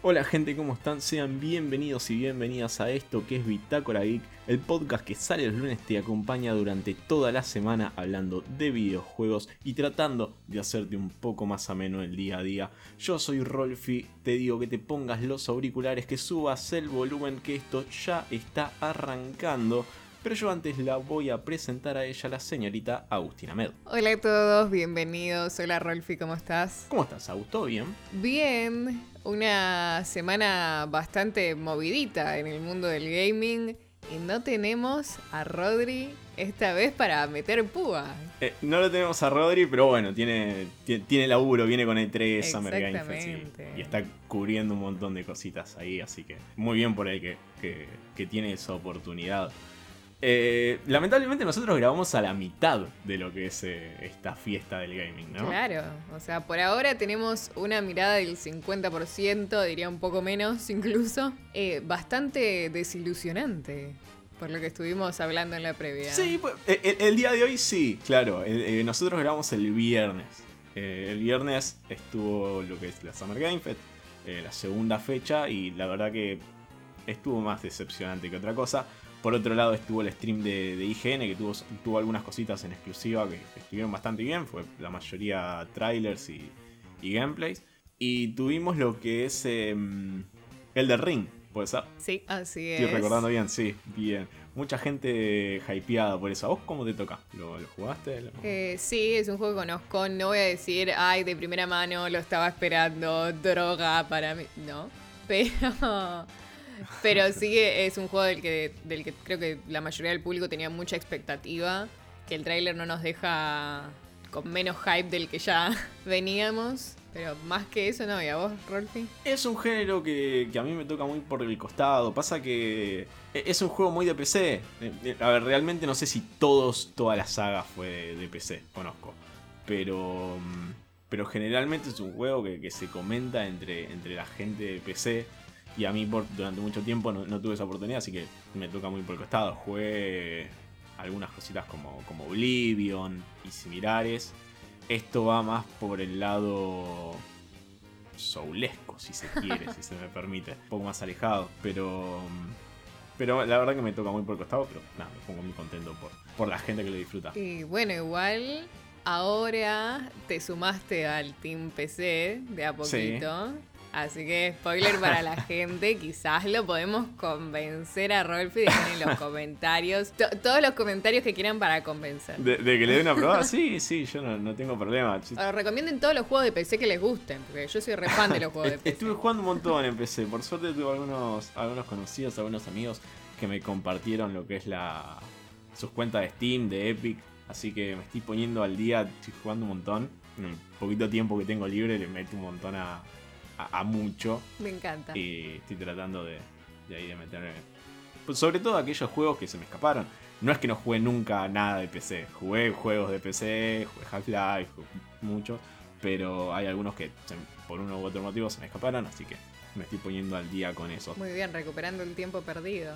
Hola gente, ¿cómo están? Sean bienvenidos y bienvenidas a esto que es Bitácora Geek, el podcast que sale los lunes te acompaña durante toda la semana hablando de videojuegos y tratando de hacerte un poco más ameno el día a día. Yo soy Rolfi, te digo que te pongas los auriculares, que subas el volumen, que esto ya está arrancando. Pero yo antes la voy a presentar a ella, la señorita Agustina Med. Hola a todos, bienvenidos. Hola Rolfi, ¿cómo estás? ¿Cómo estás, Augusto? ¿Bien? Bien, una semana bastante movidita en el mundo del gaming y no tenemos a Rodri esta vez para meter púa. Eh, no lo tenemos a Rodri, pero bueno, tiene, tiene, tiene laburo, viene con E3, Summer Game Fest y, y, está cubriendo un montón de cositas ahí, así que muy bien por ahí que, que, que tiene esa oportunidad. Eh, lamentablemente nosotros grabamos a la mitad de lo que es eh, esta fiesta del gaming, ¿no? Claro, o sea, por ahora tenemos una mirada del 50%, diría un poco menos incluso, eh, bastante desilusionante. Por lo que estuvimos hablando en la previa. Sí, pues, el, el, día de hoy sí, claro. Nosotros grabamos el viernes. el viernes estuvo lo que es la Summer Game Fest, la segunda fecha, y la verdad que estuvo más decepcionante que otra cosa. Por otro lado estuvo el stream de, de IGN que tuvo, tuvo, algunas cositas en exclusiva que, que, estuvieron bastante bien. Fue la mayoría trailers y, y gameplays. Y tuvimos lo que es eh, el de Ring, ¿puede ser? Sí, así es. Estoy recordando bien, sí, bien. Mucha gente hypeada por eso. ¿A vos cómo te toca? ¿Lo, lo jugaste? Eh, sí, es un juego que conozco. No voy a decir, ay, de primera mano lo estaba esperando, droga para mí. No. Pero pero sí es un juego del que, del que creo que la mayoría del público tenía mucha expectativa. Que el tráiler no nos deja con menos hype del que ya veníamos. Pero más que eso, no, ¿y a vos, Rolfi? Es un género que, que, a mí me toca muy por el costado. Pasa que es un juego muy de PC. A ver, realmente no sé si todos, toda la saga fue de, de PC, conozco. Pero, pero generalmente es un juego que, que, se comenta entre, entre la gente de PC. Y a mí por, durante mucho tiempo no, no, tuve esa oportunidad, así que me toca muy por el costado. Jugué algunas cositas como, como Oblivion y similares. Esto va más por el lado soulesco, si se quiere, si se me permite. Un poco más alejado, pero... Pero la verdad que me toca muy por el costado, pero nada, me pongo muy contento por, por la gente que lo disfruta. Y bueno, igual ahora te sumaste al Team PC de a poquito. Sí. Así que spoiler para la gente, quizás lo podemos convencer a Rolfi, dejen en los comentarios, todos los comentarios que quieran para convencer. ¿De, de que le dé una prueba? Sí, sí, yo no, no tengo problema. Ahora, recomienden todos los juegos de PC que les gusten, porque yo soy re fan de los juegos de PC. Estuve jugando un montón en PC, por suerte tuve algunos, algunos conocidos, algunos amigos que me compartieron lo que es la sus cuentas de Steam, de Epic, así que me estoy poniendo al día, estoy jugando un montón. En el poquito tiempo que tengo libre le meto un montón a, a, a, mucho. Me encanta. Y estoy tratando de, de ahí de meterme. Pues sobre todo aquellos juegos que se me escaparon. No es que no jugué nunca nada de PC. Jugué juegos de PC, jugué Half-Life, muchos. Pero hay algunos que por uno u otro motivo se me escaparon, así que me estoy poniendo al día con eso. Muy bien, recuperando el tiempo perdido.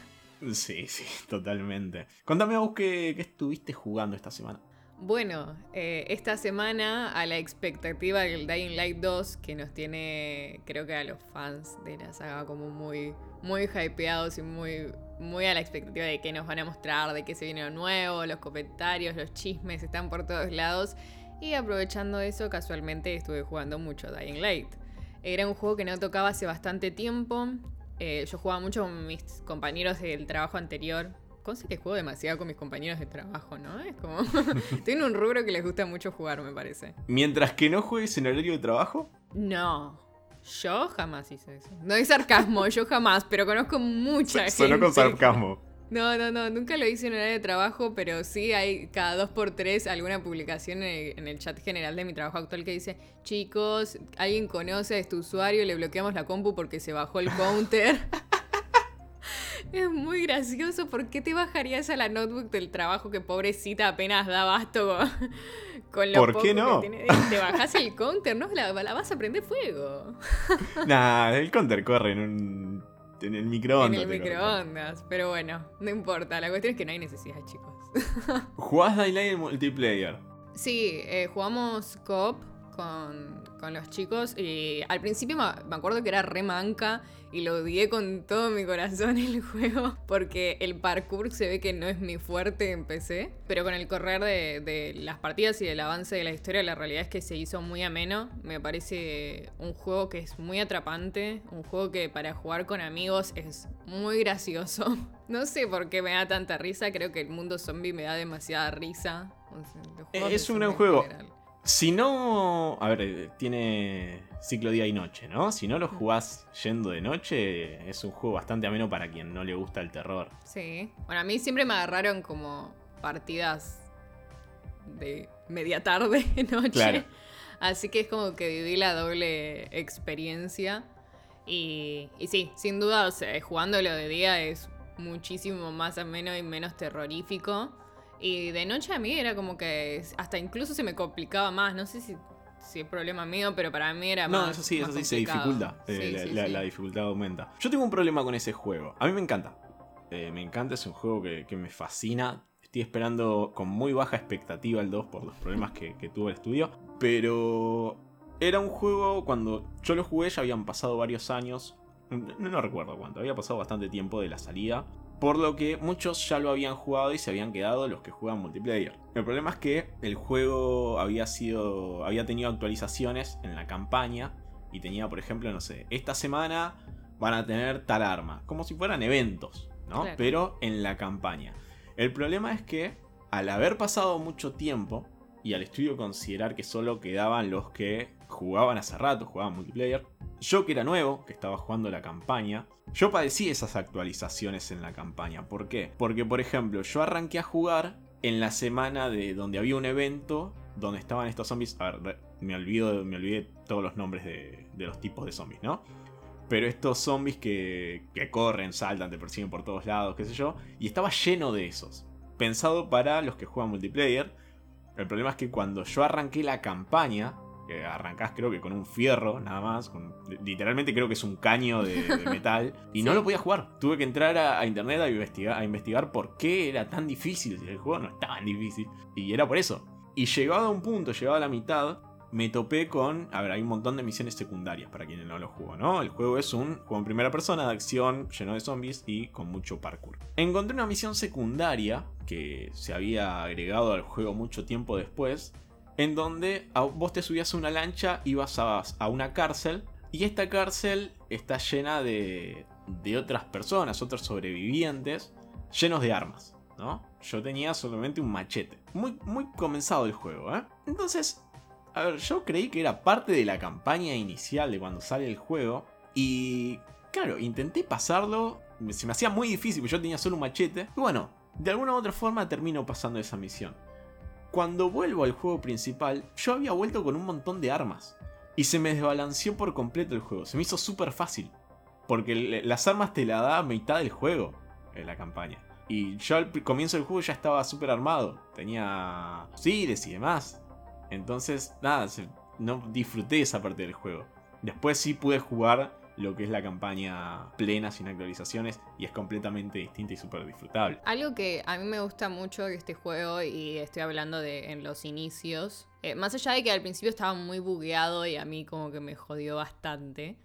sí, sí, totalmente. Contame a vos qué, qué estuviste jugando esta semana. Bueno, eh, esta semana a la expectativa del Dying Light 2, que nos tiene, creo que a los fans de la saga como muy, muy hypeados y muy, muy a la expectativa de qué nos van a mostrar, de qué se viene lo nuevo, los comentarios, los chismes están por todos lados. Y aprovechando eso, casualmente estuve jugando mucho Dying Light. Era un juego que no tocaba hace bastante tiempo. Eh, yo jugaba mucho con mis compañeros del trabajo anterior, cosa que juego demasiado con mis compañeros de trabajo, ¿no? Es como. Tiene un rubro que les gusta mucho jugar, me parece. Mientras que no juegues en horario de trabajo. No. Yo jamás hice eso. No hay sarcasmo, yo jamás, pero conozco mucha gente. Sonó con sarcasmo. No, no, no, nunca lo hice en horario de trabajo, pero sí hay cada dos por tres alguna publicación en el, chat general de mi trabajo actual que dice, chicos, alguien conoce a este usuario, le bloqueamos la compu porque se bajó el counter. Es muy gracioso. ¿Por qué te bajarías a la notebook del trabajo que pobrecita apenas da basto con, lo ¿Por qué no? Tiene? Te bajas el counter, ¿no? La, la, vas a prender fuego. Nah, el counter corre en un. En el microondas. En el microondas. Pero bueno, no importa. La cuestión es que no hay necesidad, chicos. ¿Jugás Daylight en multiplayer? Sí, eh, jugamos co-op con, con los chicos. Y al principio me acuerdo que era re manca y lo odié con todo mi corazón el juego porque el parkour se ve que no es mi fuerte en PC, pero con el correr de, las partidas y del avance de la historia la realidad es que se hizo muy ameno, me parece un juego que es muy atrapante, un juego que para jugar con amigos es muy gracioso. No sé por qué me da tanta risa, creo que el mundo zombie me da demasiada risa. es un gran juego. Si no. A ver, eh, tiene ciclo día y noche, ¿no? Si no lo jugás yendo de noche, es un juego bastante ameno para quien no le gusta el terror. Sí. Bueno, a mí siempre me agarraron como partidas de media tarde, noche. Claro. Así que es como que viví la doble experiencia. Y, y sí, sin duda, o sea, jugándolo de día es muchísimo más ameno y menos terrorífico. Y de noche a mí era como que hasta incluso se me complicaba más. No sé si, si es problema mío, pero para mí era más. No, eso sí, eso sí se dificulta. Eh, la, dificultad aumenta. Yo tengo un problema con ese juego. A mí me encanta. Eh, me encanta, es un juego que, me fascina. Estoy esperando con muy baja expectativa el 2 por los problemas que, tuvo el estudio. Pero era un juego, cuando yo lo jugué ya habían pasado varios años. No, no recuerdo cuánto, había pasado bastante tiempo de la salida. Por lo que muchos ya lo habían jugado y se habían quedado los que juegan multiplayer. El problema es que el juego había sido. había tenido actualizaciones en la campaña. Y tenía, por ejemplo, no sé, esta semana van a tener tal arma. Como si fueran eventos, ¿no? Pero en la campaña. El problema es que al haber pasado mucho tiempo y al estudio considerar que solo quedaban los que jugaban hace rato, jugaban multiplayer, yo que era nuevo, que estaba jugando la campaña, yo padecí esas actualizaciones en la campaña. ¿Por qué? Porque, por ejemplo, yo arranqué a jugar en la semana de donde había un evento donde estaban estos zombies. A ver, me olvido, me olvidé todos los nombres de, los tipos de zombies, ¿no? Pero estos zombies que, que corren, saltan, te persiguen por todos lados, qué sé yo. Y estaba lleno de esos. Pensado para los que juegan multiplayer. El problema es que cuando yo arranqué la campaña, que arrancás creo que con un fierro nada más, literalmente creo que es un caño de, metal, y no lo podía jugar. Tuve que entrar a, internet a investigar, a investigar por qué era tan difícil, si el juego no estaba tan difícil, y era por eso. Y llegado a un punto, llegado a la mitad, me topé con. A ver, hay un montón de misiones secundarias para quienes no lo jugó, ¿no? El juego es un juego en primera persona de acción, lleno de zombies y con mucho parkour. Encontré una misión secundaria que se había agregado al juego mucho tiempo después, en donde vos te subías a una lancha, ibas a, a una cárcel, y esta cárcel está llena de, otras personas, otros sobrevivientes, llenos de armas, ¿no? Yo tenía solamente un machete. Muy, muy comenzado el juego, ¿eh? Entonces, a ver, yo creí que era parte de la campaña inicial de cuando sale el juego. Y, claro, intenté pasarlo. Se me hacía muy difícil, porque yo tenía solo un machete. Y bueno, de alguna u otra forma termino pasando esa misión. Cuando vuelvo al juego principal, yo había vuelto con un montón de armas. Y se me desbalanceó por completo el juego. Se me hizo súper fácil. Porque las armas te la da mitad del juego en la campaña. Y yo al comienzo del juego ya estaba súper armado. Tenía fusiles y demás. Entonces, nada, no disfruté esa parte del juego. Después sí pude jugar lo que es la campaña plena sin actualizaciones y es completamente distinta y súper disfrutable. Algo que a mí me gusta mucho de este juego y estoy hablando de en los inicios, eh, más allá de que al principio estaba muy bugueado y a mí como que me jodió bastante.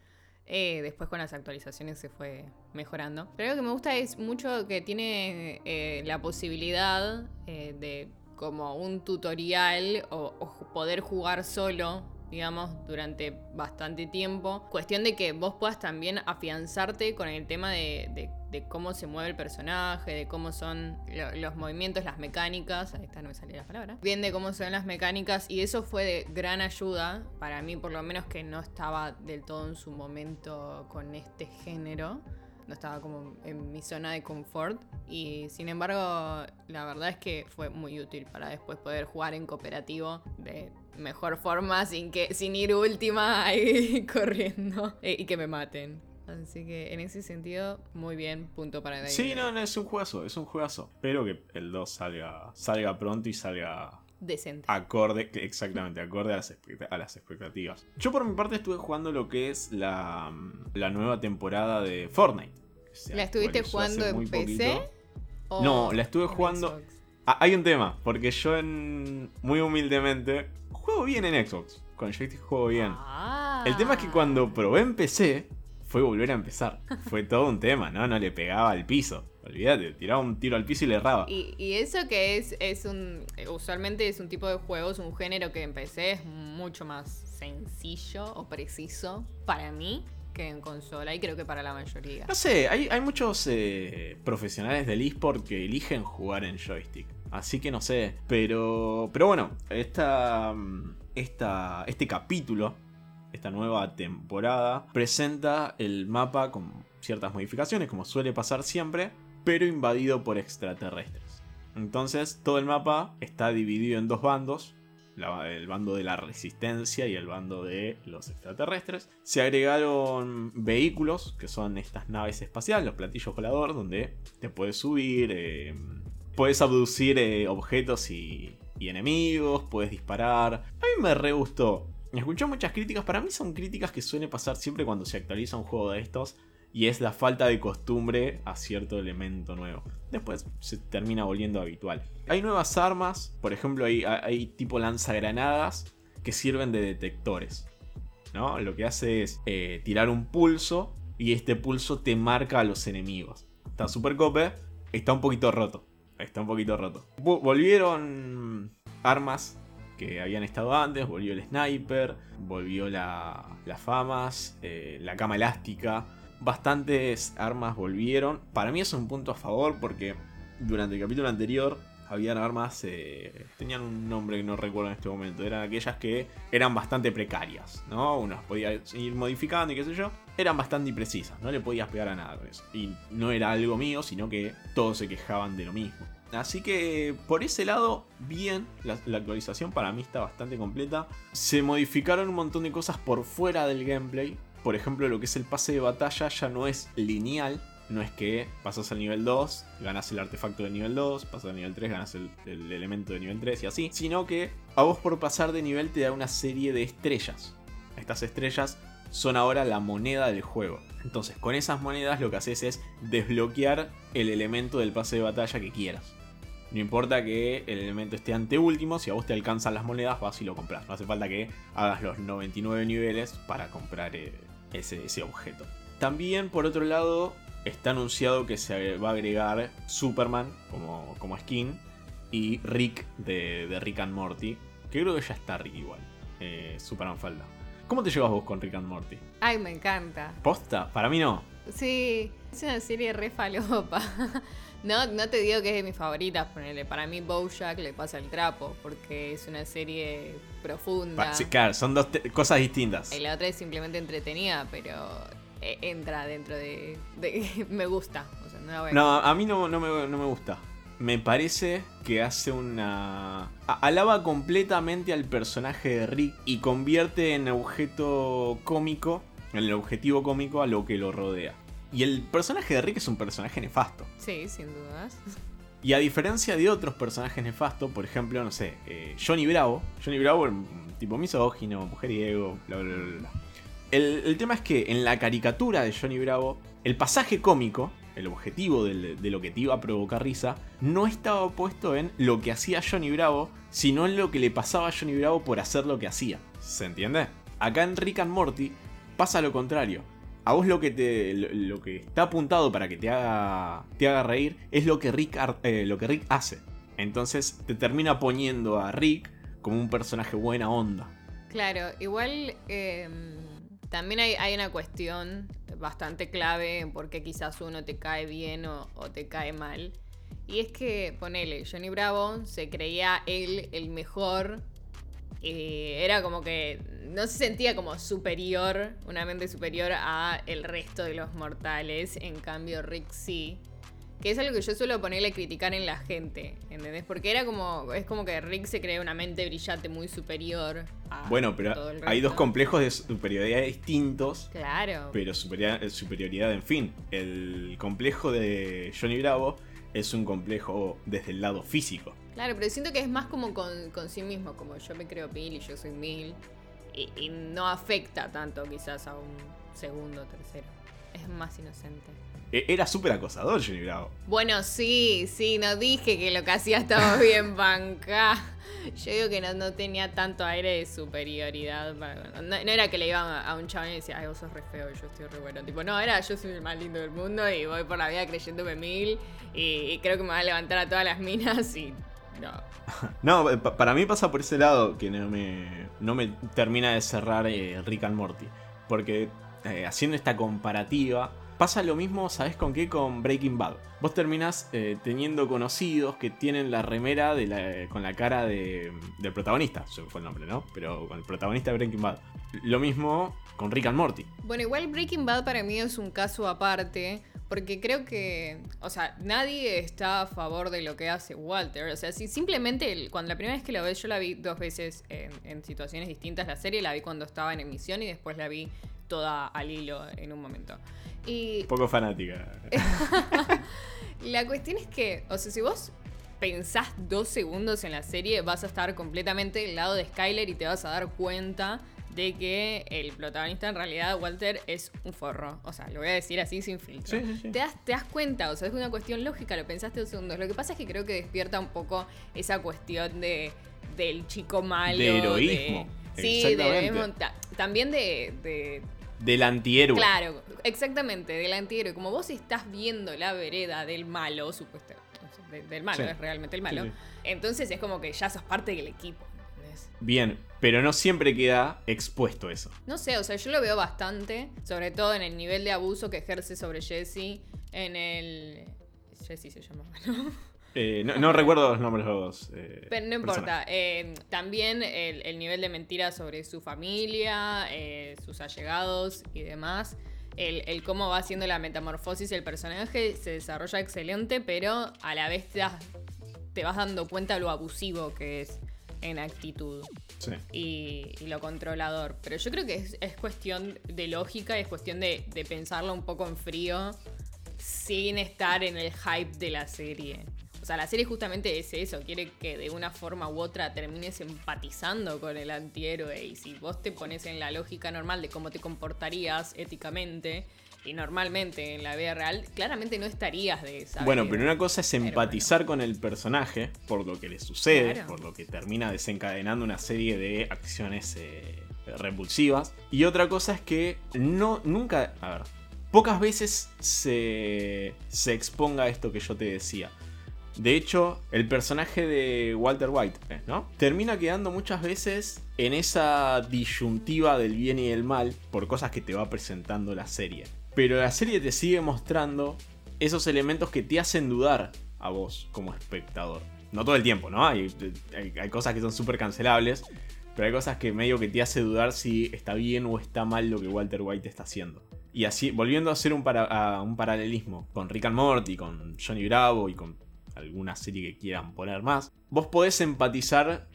Eh, después con las actualizaciones se fue mejorando. Pero lo que me gusta es mucho que tiene eh, la posibilidad de como un tutorial o, poder jugar solo digamos, durante bastante tiempo. Cuestión de que vos puedas también afianzarte con el tema de, cómo se mueve el personaje, de cómo son los movimientos, las mecánicas. Ahí está, no me salía la palabra. Bien de cómo son las mecánicas y eso fue de gran ayuda para mí, por lo menos que no estaba del todo en su momento con este género no estaba como en mi zona de confort y sin embargo la verdad es que fue muy útil para después poder jugar en cooperativo de mejor forma sin que sin ir última ahí corriendo eh, y que me maten. Así que en ese sentido, muy bien, punto para Dying Sí, no, no, es un juegazo, es un juegazo. Espero que el 2 salga, salga pronto y salga decente. Acorde, exactamente, acorde a las, a las, expectativas. Yo por mi parte estuve jugando lo que es la, la nueva temporada de Fortnite. ¿La estuviste jugando en PC? no, la estuve jugando... Ah, hay un tema, porque yo en, muy humildemente juego bien en Xbox. Con joystick juego bien. Ah. El tema es que cuando probé en PC, fue volver a empezar. Fue todo un tema, ¿no? No le pegaba al piso. Olvídate, tiraba un tiro al piso y le erraba. Y, y eso que es, es un. Usualmente es un tipo de juegos, un género que en PC es mucho más sencillo o preciso para mí que en consola y creo que para la mayoría. No sé, hay, hay muchos eh, profesionales del eSport que eligen jugar en joystick. Así que no sé. Pero. Pero bueno, esta. esta este capítulo. Esta nueva temporada. Presenta el mapa con ciertas modificaciones. Como suele pasar siempre. Pero invadido por extraterrestres. Entonces, todo el mapa está dividido en dos bandos el bando de la resistencia y el bando de los extraterrestres. Se agregaron vehículos, que son estas naves espaciales, los platillos voladores, donde te puedes subir, eh, puedes abducir eh, objetos y, enemigos, puedes disparar. A mí me re gustó. Escuché muchas críticas, para mí son críticas que suele pasar siempre cuando se actualiza un juego de estos. Y es la falta de costumbre a cierto elemento nuevo. Después se termina volviendo habitual. Hay nuevas armas, por ejemplo, hay, hay tipo lanzagranadas que sirven de detectores. ¿no? Lo que hace es eh, tirar un pulso y este pulso te marca a los enemigos. Está super cope, está un poquito roto. Está un poquito roto. Vo- Volvieron armas que habían estado antes, volvió el sniper, volvió la, las famas, eh, la cama elástica. Bastantes armas volvieron. Para mí es un punto a favor porque durante el capítulo anterior habían armas, eh, tenían un nombre que no recuerdo en este momento, eran aquellas que eran bastante precarias, ¿no? Unas podías ir modificando y qué sé yo, eran bastante imprecisas, no le podías pegar a nada. Y no era algo mío, sino que todos se quejaban de lo mismo. Así que por ese lado, bien, la, la actualización para mí está bastante completa. Se modificaron un montón de cosas por fuera del gameplay. Por ejemplo, lo que es el pase de batalla ya no es lineal, no es que pasas al nivel 2, ganas el artefacto del nivel 2, pasas al nivel 3, ganas el, el elemento de nivel 3 y así, sino que a vos por pasar de nivel te da una serie de estrellas. Estas estrellas son ahora la moneda del juego. Entonces, con esas monedas lo que haces es desbloquear el elemento del pase de batalla que quieras. No importa que el elemento esté anteúltimo, si a vos te alcanzan las monedas, vas y lo compras. No hace falta que hagas los 99 niveles para comprar eh, ese objeto. También, por otro lado, está anunciado que se va a agregar Superman como, como skin y Rick de, de Rick and Morty. Que creo que ya está Rick igual. Eh, Superman falta. ¿Cómo te llevas vos con Rick and Morty? Ay, me encanta. ¿Posta? Para mí no. Sí, es una serie re falopa. No, no te digo que es de mis favoritas, ponele. Para mí Bojack le pasa el trapo, porque es una serie profunda. Pa- sí, claro, son dos cosas distintas. Y la otra es simplemente entretenida, pero entra dentro de, de- me gusta. O sea, no la voy a- No, a mí no, no me, no me gusta. Me parece que hace una... Alaba completamente al personaje de Rick y convierte en objeto cómico, en el objetivo cómico a lo que lo rodea. Y el personaje de Rick es un personaje nefasto. Sí, sin dudas. Y a diferencia de otros personajes nefastos, por ejemplo, no sé, eh, Johnny Bravo. Johnny Bravo, tipo misógino, mujeriego, bla, bla, bla, bla. El, el tema es que en la caricatura de Johnny Bravo, el pasaje cómico, el objetivo del- de lo que te iba a provocar risa, no estaba puesto en lo que hacía Johnny Bravo, sino en lo que le pasaba a Johnny Bravo por hacer lo que hacía. ¿Se entiende? Acá en Rick and Morty pasa lo contrario. A vos lo que te. lo, lo que está apuntado para que te haga. te haga reír es lo que Rick ar- eh, lo que Rick hace. Entonces te termina poniendo a Rick como un personaje buena onda. Claro, igual eh, también hay, una cuestión bastante clave en por qué quizás uno te cae bien o, o te cae mal. Y es que, ponele, Johnny Bravo se creía él el mejor. eh, era como que no se sentía como superior, una mente superior a el resto de los mortales. En cambio, Rick sí. Que es algo que yo suelo ponerle a criticar en la gente, ¿entendés? Porque era como, es como que Rick se crea una mente brillante muy superior a Bueno, todo pero el hay dos complejos de superioridad distintos. Claro. Pero superioridad, superioridad, en fin. El complejo de Johnny Bravo es un complejo desde el lado físico. Claro, pero siento que es más como con, con sí mismo, como yo me creo mil y yo soy mil. Y, y no afecta tanto quizás a un segundo, tercero. es más inocente. E- Era súper acosador Johnny Bravo. Bueno, sí, sí, no dije que lo que hacía estaba bien banca. Yo digo que no, no tenía tanto aire de superioridad. para- No, no era que le iban a, un chabón y decía, ay, vos sos re feo y yo estoy re bueno. Tipo, no, era yo soy el más lindo del mundo y voy por la vida creyéndome mil y, y creo que me va a levantar a todas las minas y no. No, pa- para mí pasa por ese lado que no me, no me termina de cerrar eh, Rick and Morty. Porque eh, haciendo esta comparativa, pasa lo mismo, ¿sabes con qué? Con Breaking Bad. Vos terminás eh, teniendo conocidos que tienen la remera de la- con la cara de, del protagonista. Se fue el nombre, ¿no? Pero con el protagonista de Breaking Bad. Lo mismo con Rick and Morty. Bueno, igual Breaking Bad para mí es un caso aparte, porque creo que, o sea, nadie está a favor de lo que hace Walter. O sea, si simplemente cuando la primera vez que la ves, yo la vi dos veces en, en situaciones distintas, la serie la vi cuando estaba en emisión y después la vi toda al hilo en un momento. Y Poco fanática. la cuestión es que, o sea, si vos pensás dos segundos en la serie, vas a estar completamente del lado de Skyler y te vas a dar cuenta de que el protagonista en realidad, Walter, es un forro. O sea, lo voy a decir así sin filtro. Sí, sí, sí. Te, das, te das cuenta, o sea, es una cuestión lógica, lo pensaste dos segundos. Lo que pasa es que creo que despierta un poco esa cuestión de del chico malo. De heroísmo. de- sí, de heroísmo. Ta- También de- de, Del antihéroe. Claro, exactamente, del antihéroe. Como vos estás viendo la vereda del malo, supuestamente. de- del malo, Sí. es realmente el malo. Sí, sí. Entonces es como que ya sos parte del equipo. ¿entendés? Bien, pero no siempre queda expuesto eso. No sé, o sea, yo lo veo bastante, sobre todo en el nivel de abuso que ejerce sobre Jesse en el... Jesse se llama, ¿no? Eh, no, no recuerdo los nombres de los eh, Pero no importa. eh, también el, el nivel de mentira sobre su familia, eh, sus allegados y demás. El, el cómo va haciendo la metamorfosis el personaje se desarrolla excelente, pero a la vez te, das- te vas dando cuenta lo abusivo que es en actitud Sí. y, y lo controlador. Pero yo creo que es, es cuestión de lógica, es cuestión de, de pensarlo un poco en frío sin estar en el hype de la serie. O sea, la serie justamente es eso, quiere que de una forma u otra termines empatizando con el antihéroe y si vos te pones en la lógica normal de cómo te comportarías éticamente y normalmente en la vida real, claramente no estarías de esa Bueno, pero una cosa es empatizar con el personaje por lo que le sucede, Claro. por lo que termina desencadenando una serie de acciones eh, repulsivas. Y otra cosa es que no, nunca, a ver, pocas veces se, se exponga esto que yo te decía. De hecho, el personaje de Walter White, ¿eh? ¿no? Termina quedando muchas veces en esa disyuntiva del bien y del mal por cosas que te va presentando la serie. Pero la serie te sigue mostrando esos elementos que te hacen dudar a vos como espectador. No todo el tiempo, ¿no? Hay, hay- cosas que son súper cancelables, pero hay cosas que medio que te hace dudar si está bien o está mal lo que Walter White está haciendo. Y así, volviendo a hacer un, un paralelismo con Rick and Morty, con Johnny Bravo y con alguna serie que quieran poner más, vos podés empatizar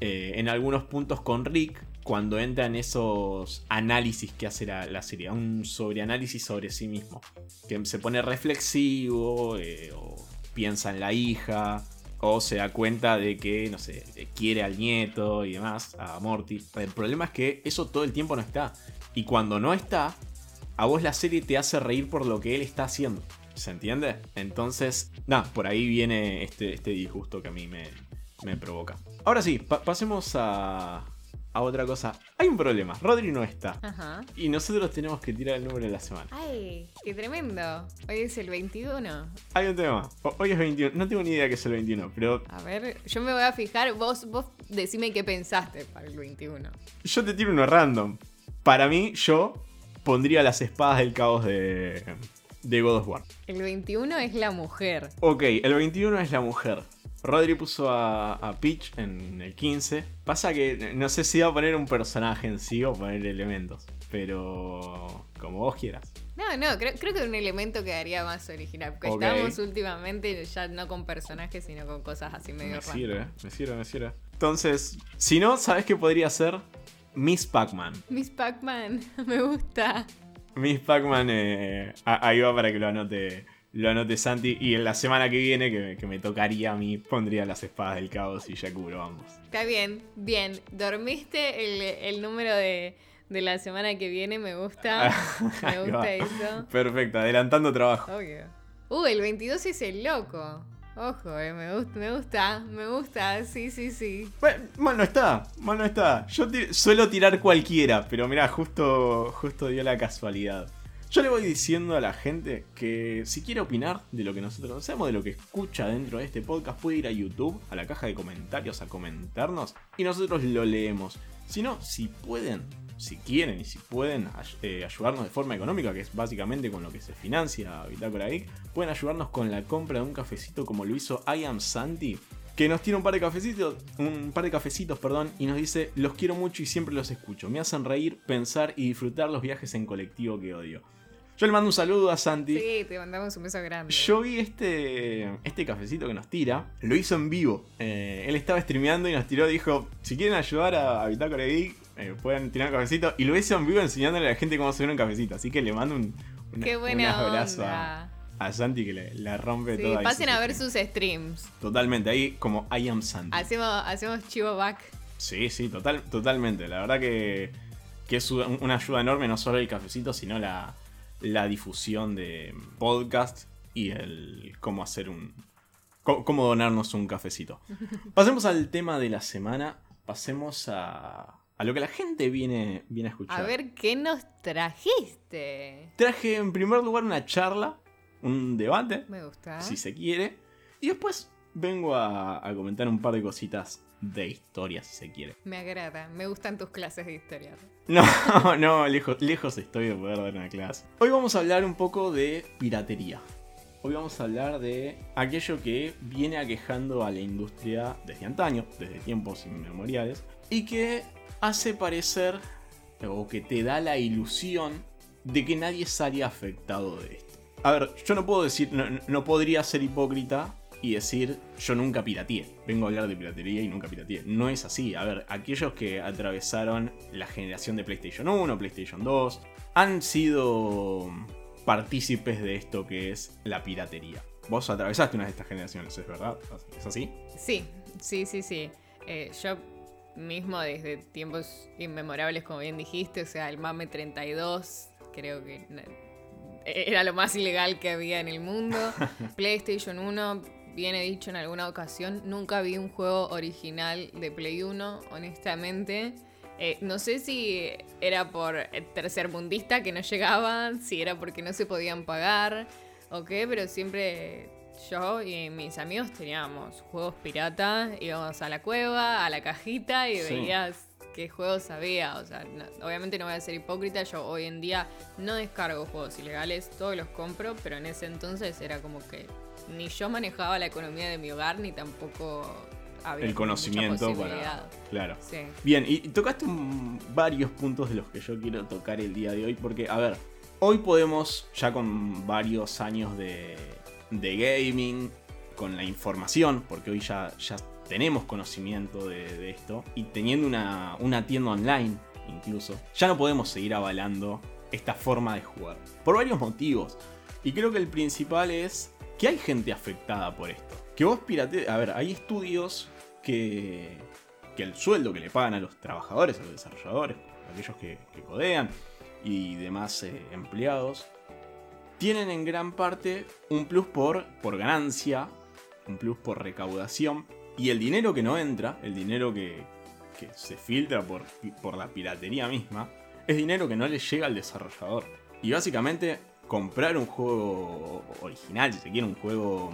eh, en algunos puntos con Rick cuando entra en esos análisis que hace la, la serie, un sobreanálisis sobre sí mismo, que se pone reflexivo, eh, o piensa en la hija, o se da cuenta de que, no sé, quiere al nieto y demás, a Morty. El problema es que eso todo el tiempo no está. Y cuando no está, a vos la serie te hace reír por lo que él está haciendo. ¿Se entiende? Entonces, nada, por ahí viene este, este disgusto que a mí me, me provoca. Ahora sí, pa- pasemos a, a otra cosa. Hay un problema, Rodri no está. Ajá. Y nosotros tenemos que tirar el número de la semana. Ay, qué tremendo. Hoy es el 21. Hay un tema. Hoy es 21. No tengo ni idea que es el 21, pero A ver, yo me voy a fijar. Vos, vos decime qué pensaste para el 21. yo te tiro uno random. Para mí, yo pondría las espadas del caos de, de God of War. El 21 es la mujer. Ok, el 21 es la mujer. Rodri puso a, a Peach en el 15. Pasa que no sé si va a poner un personaje en sí o poner elementos. Pero como vos quieras. No, no, creo, creo que un elemento quedaría más original. Porque Ok. estamos últimamente ya no con personajes, sino con cosas así medio Me random. sirve, me sirve, me sirve. Entonces, si no, ¿sabes qué podría ser? Miss Pac-Man. Miss Pac-Man, me gusta. Miss Pac-Man, eh, ahí va para que lo anote, lo anote Santi. Y en la semana que viene, que, que me tocaría a mí, pondría las espadas del caos y ya cubro ambos. Está bien, bien. Dormiste el, el número de, de la semana que viene, me gusta. me gusta eso. Perfecto, adelantando trabajo. Obvio. Uh, el 22 es el loco. Ojo, eh, me, gusta, me gusta, me gusta, sí, sí, sí. Bueno, mal no está, mal no está. Yo suelo tirar cualquiera, pero mirá, justo, justo dio la casualidad. Yo le voy diciendo a la gente que si quiere opinar de lo que nosotros hacemos, de lo que escucha dentro de este podcast, puede ir a YouTube, a la caja de comentarios, a comentarnos y nosotros lo leemos. Si no, si pueden, si quieren y si pueden eh, ayudarnos de forma económica, que es básicamente con lo que se financia Bitácora Geek, pueden ayudarnos con la compra de un cafecito como lo hizo I Am Santi, que nos tiene un par de cafecitos, un par de cafecitos, perdón, y nos dice, los quiero mucho y siempre los escucho. Me hacen reír, pensar y disfrutar los viajes en colectivo que odio. Yo le mando un saludo a Santi. Sí, te mandamos un beso grande. Yo vi este, este cafecito que nos tira, lo hizo en vivo. Eh, él estaba streameando y nos tiró, dijo, si quieren ayudar a, a Bitácora Geek, eh, pueden tirar un cafecito. Y lo hizo en vivo enseñándole a la gente cómo hacer un cafecito. Así que le mando un, una- Qué un abrazo a, onda. a Santi que le, la rompe Sí, toda. ahí pasen a ver streams. sus streams. Totalmente, ahí como I am Santi. Hacemos, hacemos chivo back. Sí, sí, total, totalmente. La verdad que, que es un- una ayuda enorme, no solo el cafecito, sino la, la difusión de podcast y el cómo hacer un. cómo donarnos un cafecito. Pasemos al tema de la semana. Pasemos a, a lo que la gente viene, viene a escuchar. A ver qué nos trajiste. Traje en primer lugar una charla, un debate, Me gusta. si se quiere. Y después vengo a, a comentar un par de cositas de historia, si se quiere. Me agrada. Me gustan tus clases de historia. No, no, lejos, lejos estoy de poder dar una clase. Hoy vamos a hablar un poco de piratería. Hoy vamos a hablar de aquello que viene aquejando a la industria desde antaño, desde tiempos inmemoriales, y que hace parecer, o que te da la ilusión, de que nadie sale afectado de esto. A ver, yo no puedo decir, no, no podría ser hipócrita y decir yo nunca pirateé. Vengo a hablar de piratería y nunca pirateé. No es así. A ver, aquellos que atravesaron la generación de PlayStation 1, PlayStation 2, han sido partícipes de esto que es la piratería. Vos atravesaste una de estas generaciones, ¿es verdad? ¿Es así? Sí, sí, sí, sí. Eh, yo mismo desde tiempos inmemorables, como bien dijiste, o sea, el MAME 32, creo que na- era lo más ilegal que había en el mundo. PlayStation 1, bien he dicho en alguna ocasión, nunca vi un juego original de Play 1, honestamente. Eh, no sé si era por tercermundista que no llegaban, si era porque no se podían pagar o qué, pero siempre yo y mis amigos teníamos juegos pirata, íbamos a la cueva, a la cajita y Sí. veías qué juegos había. O sea, no- obviamente no voy a ser hipócrita, yo hoy en día no descargo juegos ilegales, todos los compro, pero en ese entonces era como que ni yo manejaba la economía de mi hogar, ni tampoco había El conocimiento para... Claro. Sí. Bien, y y tocaste un- varios puntos de los que yo quiero tocar el día de hoy, porque, a ver, hoy podemos, ya con varios años de, de gaming, con la información, porque hoy ya, ya tenemos conocimiento de, esto, y teniendo una, una tienda online incluso, ya no podemos seguir avalando esta forma de jugar, por varios motivos. Y creo que el principal es que hay gente afectada por esto. Que vos pirate... A ver, hay estudios que, que el sueldo que le pagan a los trabajadores, a los desarrolladores, aquellos que, que codean y demás eh, empleados, tienen en gran parte un plus por, por ganancia, un plus por recaudación, y el dinero que no entra, el dinero que, que se filtra por, por la piratería misma, es dinero que no le llega al desarrollador. Y básicamente comprar un juego original, si se quiere, un juego...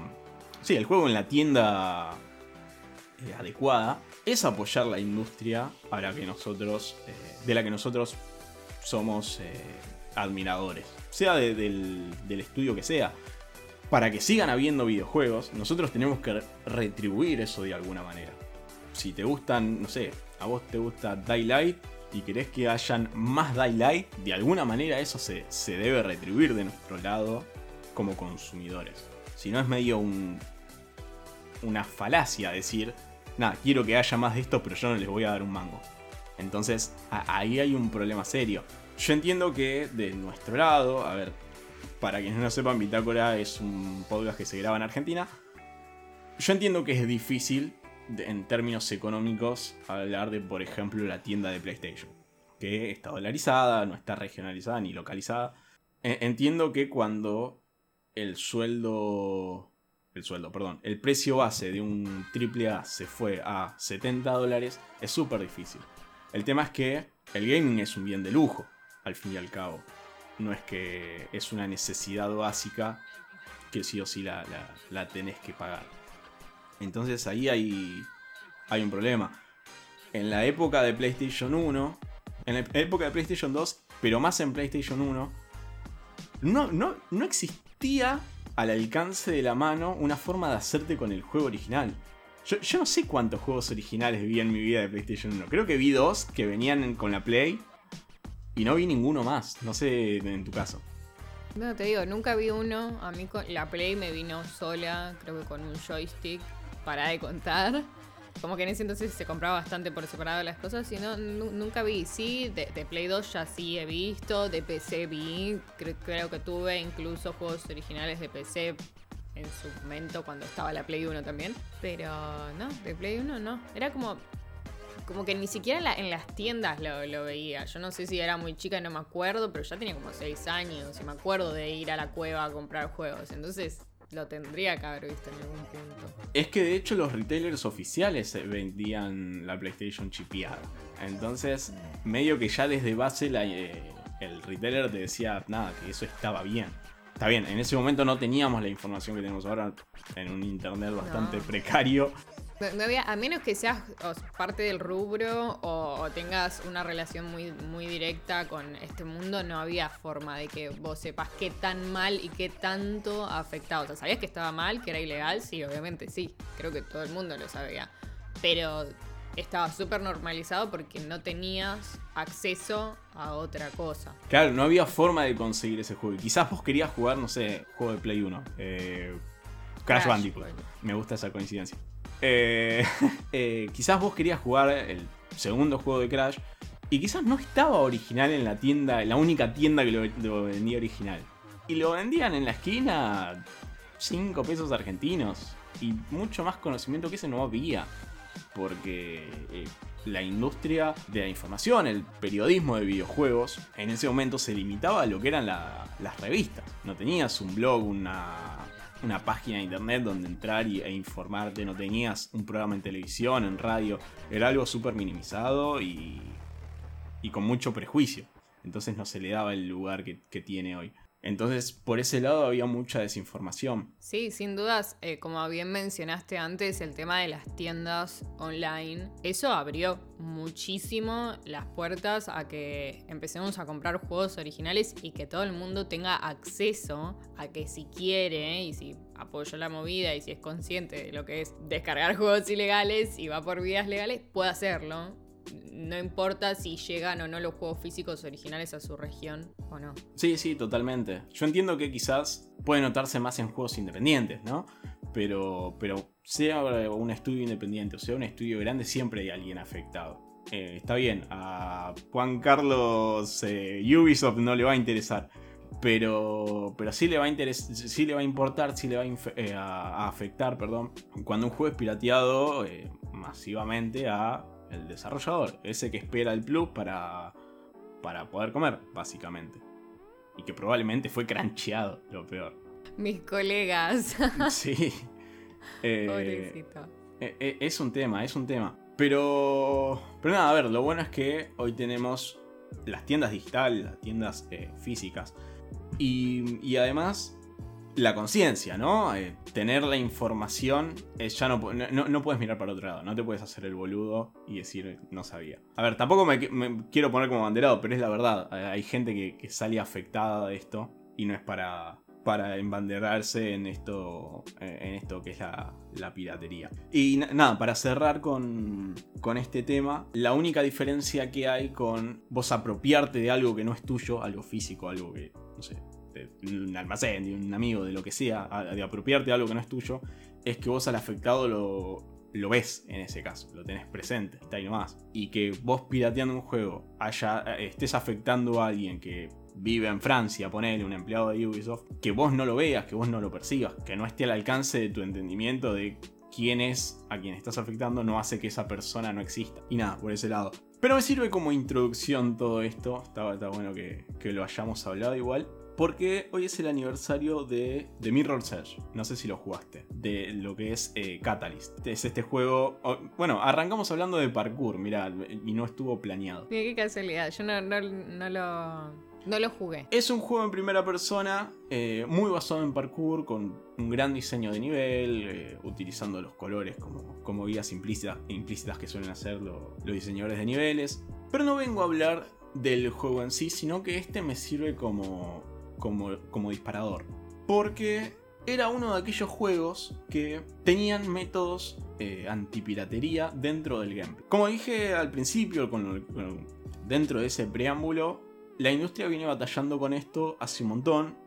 Sí, el juego en la tienda eh, adecuada, es apoyar la industria a la que nosotros, eh, de la que nosotros somos eh, admiradores. Sea de- del, del estudio que sea. Para que sigan habiendo videojuegos, nosotros tenemos que retribuir eso de alguna manera. Si te gustan, no sé, a vos te gusta Daylight y querés que hayan más Daylight, de alguna manera eso se, se debe retribuir de nuestro lado como consumidores. Si no es medio un, una falacia decir, nada, quiero que haya más de esto, pero yo no les voy a dar un mango. Entonces, ahí hay un problema serio. Yo entiendo que de nuestro lado, a ver, para quienes no sepan, Bitácora es un podcast que se graba en Argentina. Yo entiendo que es difícil, en términos económicos, hablar de, por ejemplo, la tienda de PlayStation. que está dolarizada, no está regionalizada ni localizada. E, entiendo que cuando el sueldo. El sueldo, perdón. El precio base de un AAA se fue a 70 dólares, es súper difícil. El tema es que el gaming es un bien de lujo, al fin y al cabo. No es que es una necesidad básica que sí o sí la, la tenés que pagar. Entonces ahí hay, hay un problema. En la época de PlayStation 1, en la época de PlayStation 2, pero más en PlayStation 1, no, no, no existía al alcance de la mano una forma de hacerte con el juego original. Yo, no sé cuántos juegos originales vi en mi vida de PlayStation 1. Creo que vi dos que venían con la Play y no vi ninguno más. No sé en tu caso. No, te digo, nunca vi uno. A mí la Play me vino sola, creo que con un joystick, para de contar. Como que en ese entonces se compraba bastante por separado las cosas y no, nunca vi. Sí, de, Play 2 ya sí he visto, de PC vi, creo, que tuve incluso juegos originales de PC en su momento cuando estaba la Play 1 también. Pero no, de Play 1 no. Era como como que ni siquiera en, las tiendas lo, lo, veía. Yo no sé si era muy chica, no me acuerdo, pero ya tenía como 6 años y me acuerdo de ir a la cueva a comprar juegos. Entonces lo tendría que haber visto en algún punto. Es que de hecho los retailers oficiales vendían la PlayStation chipeada. Entonces, medio que ya desde base eh, el retailer te decía, nada, que eso estaba bien. Está bien, en ese momento no teníamos la información que tenemos ahora en un internet bastante precario a menos que seas parte del rubro o, tengas una relación muy, muy directa con este mundo, no había forma de que vos sepas qué tan mal y qué tanto afectado. O sea, ¿sabías que estaba mal, que era ilegal? Sí, obviamente sí. Creo que todo el mundo lo sabía. Pero estaba súper normalizado porque no tenías acceso a otra cosa. Claro, no había forma de conseguir ese juego. quizás vos querías jugar, no sé, juego de Play 1. Eh, Crash, Bandicoot. Me gusta esa coincidencia. Eh, eh, quizás vos querías jugar el segundo juego de Crash y quizás no estaba original en la tienda, en la única tienda que lo, vendía original. Y lo vendían en la esquina 5 pesos argentinos. Y mucho más conocimiento que ese no había. Porque eh, la industria de la información, el periodismo de videojuegos, en ese momento se limitaba a lo que eran las revistas. No tenías un blog, una, una página de internet donde entrar y, e informarte, no tenías un programa en televisión, en radio, era algo súper minimizado y, y, con mucho prejuicio. Entonces no se le daba el lugar que, que tiene hoy. Entonces, por ese lado había mucha desinformación. Sí, sin dudas, eh, como bien mencionaste antes, el tema de las tiendas online, eso abrió muchísimo las puertas a que empecemos a comprar juegos originales y que todo el mundo tenga acceso a que si quiere y si apoya la movida y si es consciente de lo que es descargar juegos ilegales y va por vías legales, pueda hacerlo no importa si llegan o no los juegos físicos originales a su región o no. Sí, sí, totalmente. Yo entiendo que quizás puede notarse más en juegos independientes, ¿no? Pero, pero sea un estudio independiente o sea un estudio grande, siempre hay alguien afectado. Eh, está bien, a Juan Carlos eh, Ubisoft no le va a interesar. Pero, pero sí, le va a sí le va a importar, sí le va a, eh, afectar, perdón, cuando un juego es pirateado masivamente a el desarrollador, ese que espera el plus para, para poder comer, básicamente. Y que probablemente fue crancheado, lo peor. Mis colegas. sí. Eh, eh, eh, es un tema, es un tema. Pero, pero nada, a ver, lo bueno es que hoy tenemos las tiendas digitales, las tiendas físicas. Y, y además la conciencia, ¿no? Eh, tener la información, ya no, no, puedes mirar para otro lado, no te puedes hacer el boludo y decir no sabía. A ver, tampoco me, quiero poner como banderado, pero es la verdad, hay gente que, sale afectada de esto y no es para, para embanderarse en esto, eh, en esto que es la, piratería. Y nada, para cerrar con, con este tema, la única diferencia que hay con vos apropiarte de algo que no es tuyo, algo físico, algo que, no sé, un almacén, de un amigo, de lo que sea, de apropiarte de algo que no es tuyo, es que vos al afectado lo, lo ves en ese caso, lo tenés presente, está ahí nomás. Y que vos pirateando un juego haya, estés afectando a alguien que vive en Francia, ponele un empleado de Ubisoft, que vos no lo veas, que vos no lo percibas, que no esté al alcance de tu entendimiento de quién es a quien estás afectando, no hace que esa persona no exista. Y nada, por ese lado. Pero me sirve como introducción todo esto. Está, está bueno que, que lo hayamos hablado igual. Porque hoy es el aniversario de, de Mirror's Edge. No sé si lo jugaste. De lo que es eh, Catalyst. Es este juego. bueno, arrancamos hablando de parkour, mirá, y no estuvo planeado. Mira qué casualidad. Yo no, no, no lo. No lo jugué. Es un juego en primera persona, eh, muy basado en parkour, con un gran diseño de nivel, eh, utilizando los colores como, como guías implícitas, implícitas que suelen hacer lo- los diseñadores de niveles. Pero no vengo a hablar del juego en sí, sino que este me sirve como, como, como disparador. Porque era uno de aquellos juegos que tenían métodos eh, antipiratería dentro del gameplay. Como dije al principio, dentro de ese preámbulo, la industria viene batallando con esto hace un montón.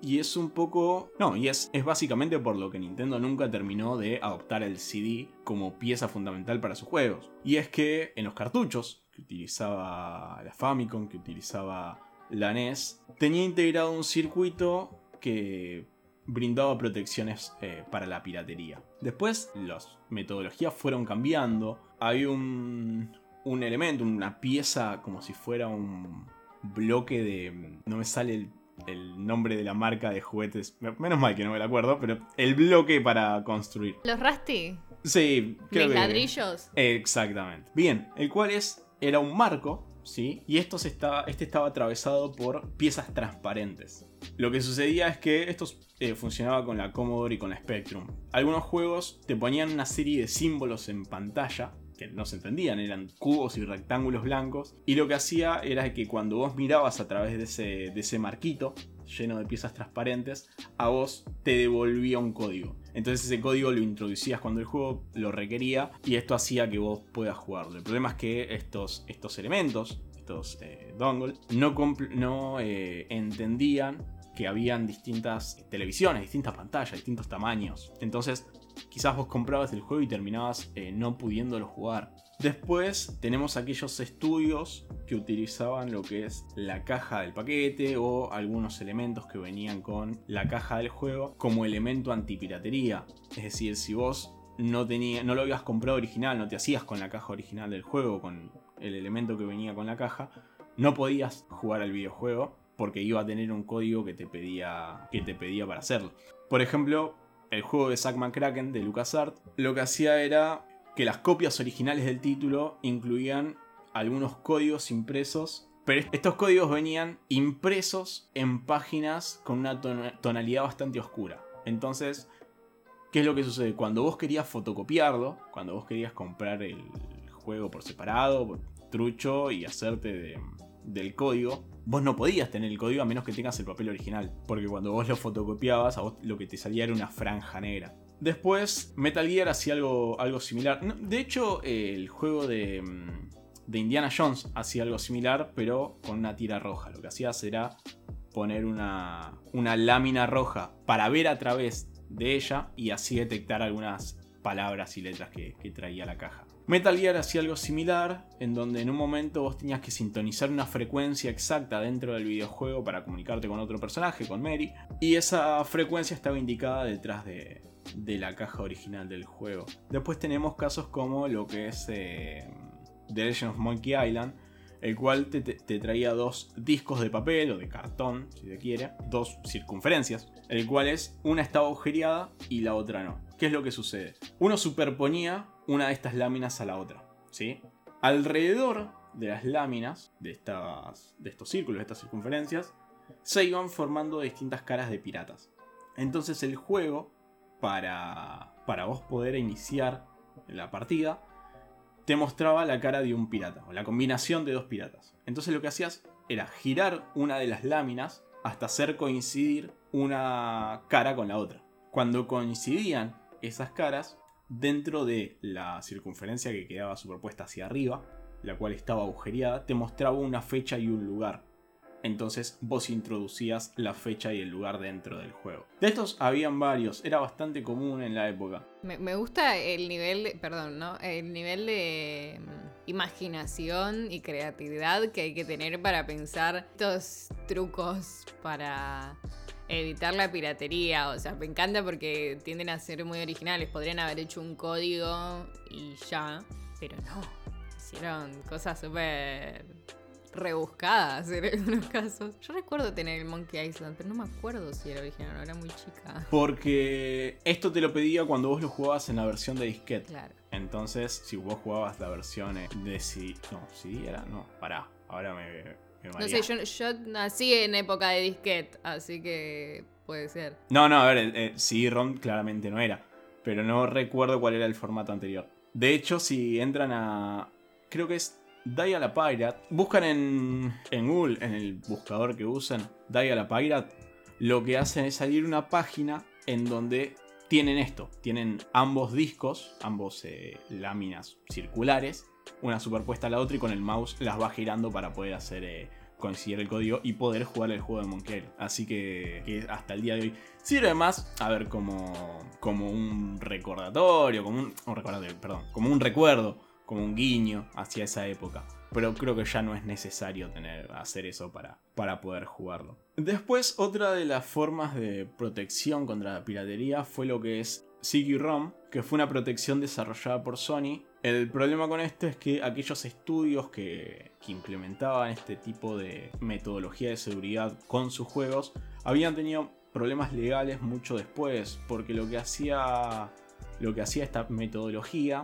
Y es un poco... No, y es, es básicamente por lo que Nintendo nunca terminó de adoptar el CD como pieza fundamental para sus juegos. Y es que en los cartuchos que utilizaba la Famicom, que utilizaba la NES, tenía integrado un circuito que brindaba protecciones eh, para la piratería. Después las metodologías fueron cambiando. Hay un, un elemento, una pieza como si fuera un bloque de... No me sale el, el nombre de la marca de juguetes. Menos mal que no me lo acuerdo, pero el bloque para construir. ¿Los Rusty? Sí, creo ¿Mis que... ladrillos? Exactamente. Bien, el cual es era un marco, Y esto se estaba, este estaba atravesado por piezas transparentes. Lo que sucedía es que esto eh, funcionaba con la Commodore y con la Spectrum. Algunos juegos te ponían una serie de símbolos en pantalla que no se entendían, eran cubos y rectángulos blancos. Y lo que hacía era que cuando vos mirabas a través de ese, de ese marquito lleno de piezas transparentes, a vos te devolvía un código. Entonces ese código lo introducías cuando el juego lo requería y esto hacía que vos puedas jugarlo. El problema es que estos, estos elementos, estos eh, dongles, no, no eh, entendían que habían distintas televisiones, distintas pantallas, distintos tamaños. Entonces quizás vos comprabas el juego y terminabas eh, no pudiéndolo jugar. Después tenemos aquellos estudios que utilizaban lo que es la caja del paquete o algunos elementos que venían con la caja del juego como elemento antipiratería. Es decir, si vos no, tenía, no lo habías comprado original, no te hacías con la caja original del juego, con el elemento que venía con la caja, no podías jugar al videojuego porque iba a tener un código que te pedía, que te pedía para hacerlo. Por ejemplo, el juego de Zack McCracken de LucasArts lo que hacía era que las copias originales del título incluían algunos códigos impresos, pero estos códigos venían impresos en páginas con una ton- tonalidad bastante oscura. Entonces, ¿qué es lo que sucede? Cuando vos querías fotocopiarlo, cuando vos querías comprar el juego por separado, trucho y hacerte de- del código, vos no podías tener el código a menos que tengas el papel original, porque cuando vos lo fotocopiabas, a vos lo que te salía era una franja negra. Después, Metal Gear hacía algo, algo similar. De hecho, el juego de, mm, de Indiana Jones hacía algo similar, pero con una tira roja. Lo que hacías era poner una, una lámina roja para ver a través de ella y así detectar algunas palabras y letras que, que traía la caja. Metal Gear hacía algo similar, en donde en un momento vos tenías que sintonizar una frecuencia exacta dentro del videojuego para comunicarte con otro personaje, con Mary, y esa frecuencia estaba indicada detrás de, la caja original del juego. Después tenemos casos como lo que es eh, The Legend of Monkey Island, el cual te, traía dos discos de papel o de cartón, si se quiere, dos circunferencias, el cual es una estaba agujereada y la otra no. ¿Qué es lo que sucede? Uno superponía una de estas láminas a la otra, ¿sí? Alrededor de las láminas, de, estas, de estos círculos, de estas circunferencias, se iban formando distintas caras de piratas. Entonces el juego, para, para vos poder iniciar la partida, te mostraba la cara de un pirata, o la combinación de dos piratas. Entonces lo que hacías era girar una de las láminas hasta hacer coincidir una cara con la otra. Cuando coincidían esas caras, dentro de la circunferencia que quedaba superpuesta hacia arriba, la cual estaba agujereada, te mostraba una fecha y un lugar. Entonces vos introducías la fecha y el lugar dentro del juego. De estos habían varios, era bastante común en la época. Me, gusta el nivel, de- perdón, ¿no? El nivel de mm, imaginación y creatividad que hay que tener para pensar estos trucos para evitar la piratería. O sea, me encanta porque tienden a ser muy originales. Podrían haber hecho un código y ya, pero no. Hicieron cosas súper rebuscadas en algunos casos. Yo recuerdo tener el Monkey Island, pero no me acuerdo si era original o era muy chica. Porque esto te lo pedía cuando vos lo jugabas en la versión de disquete. Claro. Entonces, si vos jugabas la versión de si. No, si era. No, pará. Ahora me. me No sé, yo, yo nací en época de disquete, así que puede ser. No, no, a ver, eh, CD-ROM claramente no era. Pero no recuerdo cuál era el formato anterior. De hecho, si entran a. Creo que es Dia la Pirate. Buscan en, en Google, en el buscador que usan, Dia la Pirate. Lo que hacen es salir una página en donde tienen esto. Tienen ambos discos, ambos eh, láminas circulares, una superpuesta a la otra y con el mouse las va girando para poder hacer eh, coincidir el código y poder jugar el juego de Monkey Así que, que, hasta el día de hoy sirve más, a ver, como, como un recordatorio, como un, un recordatorio, perdón, como un recuerdo, como un guiño hacia esa época. Pero creo que ya no es necesario tener, hacer eso para, para poder jugarlo. Después, otra de las formas de protección contra la piratería fue lo que es CQ-ROM, que fue una protección desarrollada por Sony. El problema con esto es que aquellos estudios que, que, implementaban este tipo de metodología de seguridad con sus juegos habían tenido problemas legales mucho después, porque lo que hacía, lo que hacía esta metodología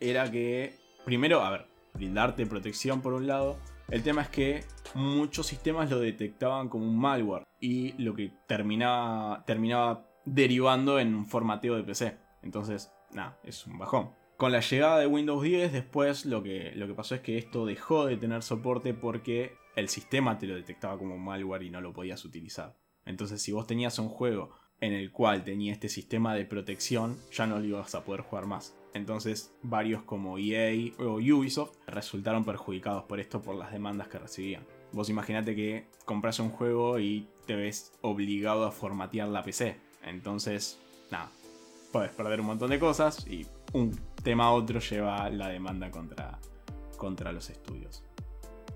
era que, primero, a ver, brindarte protección por un lado, el tema es que muchos sistemas lo detectaban como un malware y lo que terminaba, terminaba derivando en un formateo de PC. Entonces, nada, es un bajón. Con la llegada de Windows 10, después lo que, lo que pasó es que esto dejó de tener soporte porque el sistema te lo detectaba como malware y no lo podías utilizar. Entonces, si vos tenías un juego en el cual tenía este sistema de protección, ya no lo ibas a poder jugar más. Entonces, varios como EA o Ubisoft resultaron perjudicados por esto por las demandas que recibían. Vos imaginate que compras un juego y te ves obligado a formatear la PC. Entonces, nada, puedes perder un montón de cosas y un tema a otro lleva la demanda contra, contra los estudios.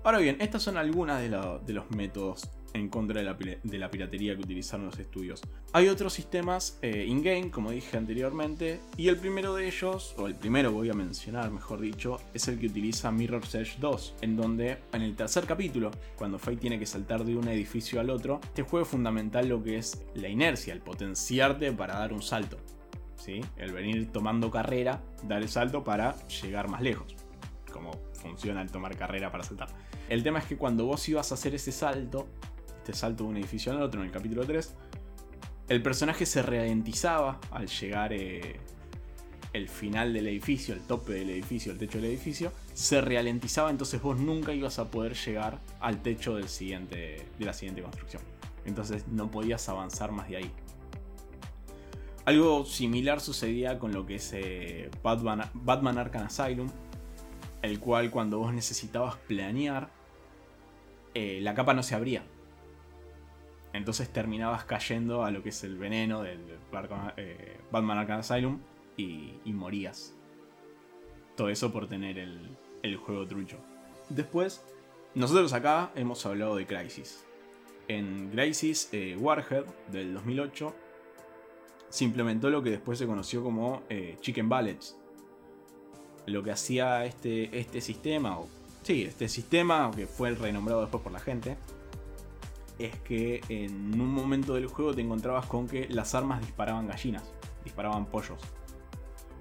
Ahora bien, estas son algunas de, lo, de los métodos en contra de la, piratería que utilizaron los estudios. Hay otros sistemas eh, in-game, como dije anteriormente, y el primero de ellos, o el primero voy a mencionar, mejor dicho, es el que utiliza Mirror's Edge 2, en donde en el tercer capítulo, cuando Faye tiene que saltar de un edificio al otro, este juego fundamental lo que es la inercia, el potenciarte para dar un salto. ¿sí? El venir tomando carrera, dar el salto para llegar más lejos. Como funciona el tomar carrera para saltar. El tema es que cuando vos ibas a hacer ese salto, este salto de un edificio al otro en el capítulo 3, el personaje se ralentizaba al llegar eh, el final del edificio, el tope del edificio, el techo del edificio, se ralentizaba, entonces vos nunca ibas a poder llegar al techo de la siguiente construcción. Entonces no podías avanzar más de ahí. Algo similar sucedía con lo que es eh, Batman, Batman Arkham Asylum, el cual cuando vos necesitabas planear, eh, la capa no se abría. Entonces terminabas cayendo a lo que es el veneno del eh, Batman Arkham Asylum y, morías. Todo eso por tener el, el juego trucho. Después, nosotros acá hemos hablado de Crisis. En Crisis eh, Warhead del 2008 se implementó lo que después se conoció como eh, Chicken Ballets. Lo que hacía este, este sistema, o sí, este sistema, que fue renombrado después por la gente, es que en un momento del juego te encontrabas con que las armas disparaban gallinas, disparaban pollos.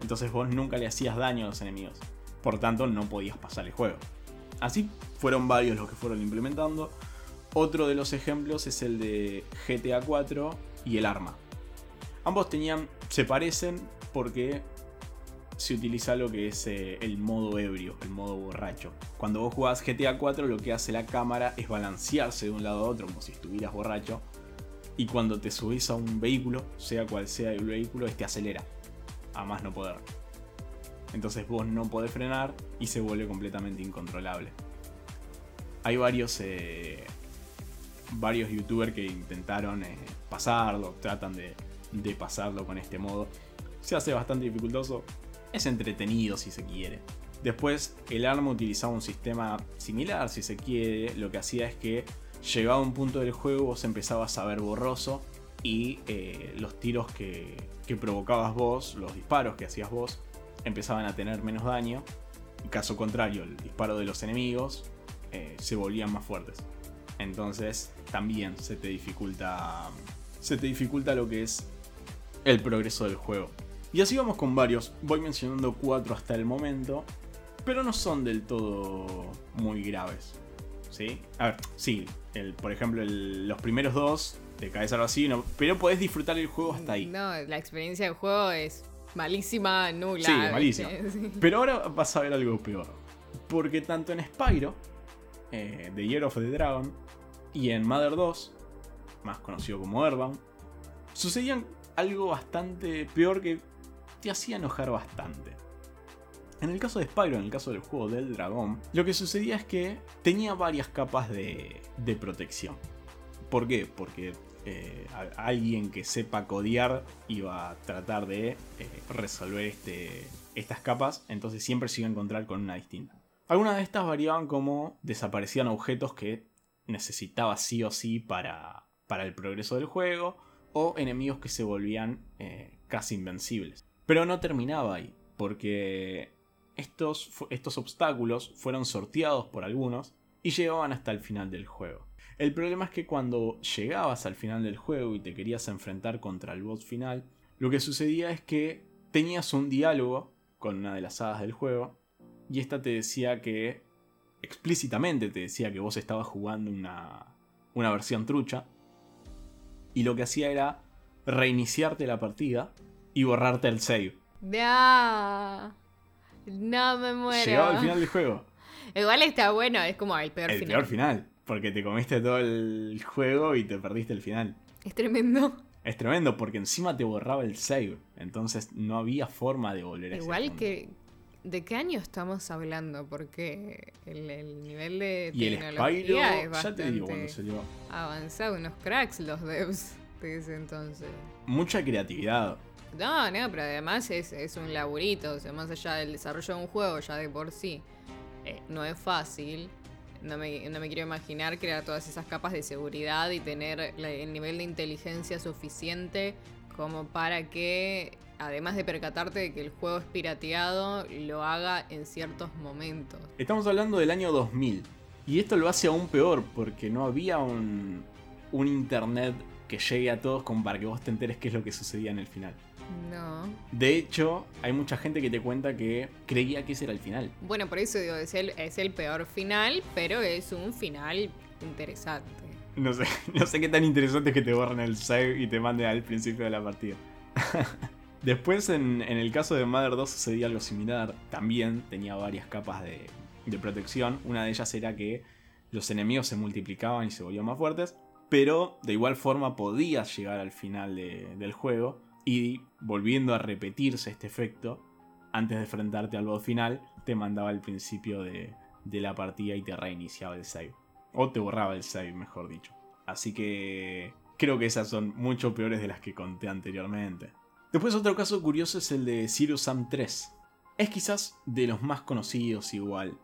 Entonces vos nunca le hacías daño a los enemigos. Por tanto, no podías pasar el juego. Así fueron varios los que fueron implementando. Otro de los ejemplos es el de GTA 4 y el arma. Ambos tenían, se parecen porque se utiliza lo que es eh, el modo ebrio, el modo borracho. Cuando vos jugás GTA 4 lo que hace la cámara es balancearse de un lado a otro como si estuvieras borracho. Y cuando te subís a un vehículo, sea cual sea el vehículo, este acelera. A más no poder. Entonces vos no podés frenar y se vuelve completamente incontrolable. Hay varios, eh, varios youtubers que intentaron eh, pasarlo, tratan de, de pasarlo con este modo. Se hace bastante dificultoso, es entretenido si se quiere. Después, el arma utilizaba un sistema similar, si se quiere. Lo que hacía es que llegaba a un punto del juego, vos empezabas a ver borroso y eh, los tiros que, que provocabas vos, los disparos que hacías vos, empezaban a tener menos daño Caso contrario, el disparo de los enemigos eh, se volvían más fuertes. Entonces también se te dificulta. Se te dificulta lo que es el progreso del juego. Y así vamos con varios. Voy mencionando cuatro hasta el momento. Pero no son del todo muy graves. ¿Sí? A ver, sí. El, por ejemplo, los primeros dos te caes algo así, pero podés disfrutar el juego hasta ahí. No, la experiencia del juego es malísima, nula. Sí, malísima. Pero ahora vas a ver algo peor. Porque tanto en Spyro, eh, The Year of the Dragon, y en Mother 2, más conocido como Earthbound, sucedían algo bastante peor que te hacía enojar bastante. En el caso de Spyro, en el caso del juego del dragón, lo que sucedía es que tenía varias capas de, protección. ¿Por qué? Porque eh, alguien que sepa codear iba a tratar de eh, resolver este, estas capas, entonces siempre se iba a encontrar con una distinta. Algunas de estas variaban como desaparecían objetos que necesitaba sí o sí para, para el progreso del juego, o enemigos que se volvían eh, casi invencibles. Pero no terminaba ahí, porque estos, estos obstáculos fueron sorteados por algunos y llegaban hasta el final del juego. El problema es que cuando llegabas al final del juego y te querías enfrentar contra el boss final, lo que sucedía es que tenías un diálogo con una de las hadas del juego y esta te decía que explícitamente te decía que vos estabas jugando una, una versión trucha. Y lo que hacía era reiniciarte la partida y borrarte el save. Ya. No me muero. Llegaba al final del juego. Igual está bueno, es como el peor final. El peor final. Porque te comiste todo el juego y te perdiste el final. Es tremendo. Es tremendo porque encima te borraba el save. Entonces no había forma de volver a Igual que, ¿De qué año estamos hablando? Porque el, nivel de y tecnología el es bastante ya te digo cuando salió. avanzado, unos cracks los devs de ese entonces. Mucha creatividad. No, no, pero además es, un laburito, o sea, más allá del desarrollo de un juego ya de por sí, eh, no es fácil. No me, no me, quiero imaginar crear todas esas capas de seguridad y tener el nivel de inteligencia suficiente como para que además de percatarte de que el juego es pirateado, lo haga en ciertos momentos. Estamos hablando del año 2000. Y esto lo hace aún peor porque no había un, un internet que llegue a todos como para que vos te enteres qué es lo que sucedía en el final. No. De hecho, hay mucha gente que te cuenta que creía que ese era el final. Bueno, por eso digo, es el, es el peor final, pero es un final interesante. No sé, no sé qué tan interesante es que te borren el save y te manden al principio de la partida. Después, en, el caso de Mother 2 sucedía algo similar. También tenía varias capas de, protección. Una de ellas era que los enemigos se multiplicaban y se volvían más fuertes. Pero de igual forma podías llegar al final del juego. Y volviendo a repetirse este efecto, antes de enfrentarte al boss final, te mandaba al principio de, de la partida y te reiniciaba el save. O te borraba el save, mejor dicho. Así que creo que esas son mucho peores de las que conté anteriormente. Después otro caso curioso es el de Sirius Sam 3. Es quizás de los más conocidos igual.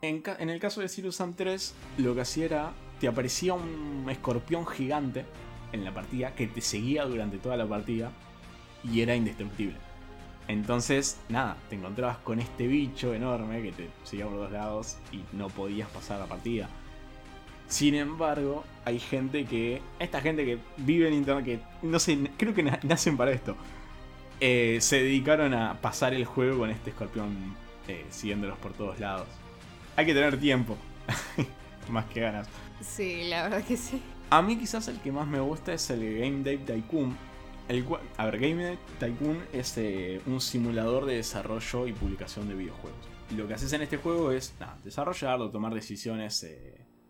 En, el caso de Sirius Sam 3, lo que hacía era, te aparecía un escorpión gigante en la partida que te seguía durante toda la partida y era indestructible. Entonces, nada, te encontrabas con este bicho enorme que te seguía por los lados y no podías pasar la partida. Sin embargo, hay gente que. Esta gente que vive en internet, que no sé, creo que nacen para esto. Eh, se dedicaron a pasar el juego con este escorpión eh, siguiéndolos por todos lados. Hay que tener tiempo. más que ganas. Sí, la verdad que sí. A mí quizás el que más me gusta es el Game Dev Tycoon. El a ver, Game Dev Tycoon es eh, un simulador de desarrollo y publicación de videojuegos. Lo que haces en este juego es desarrollarlo, tomar decisiones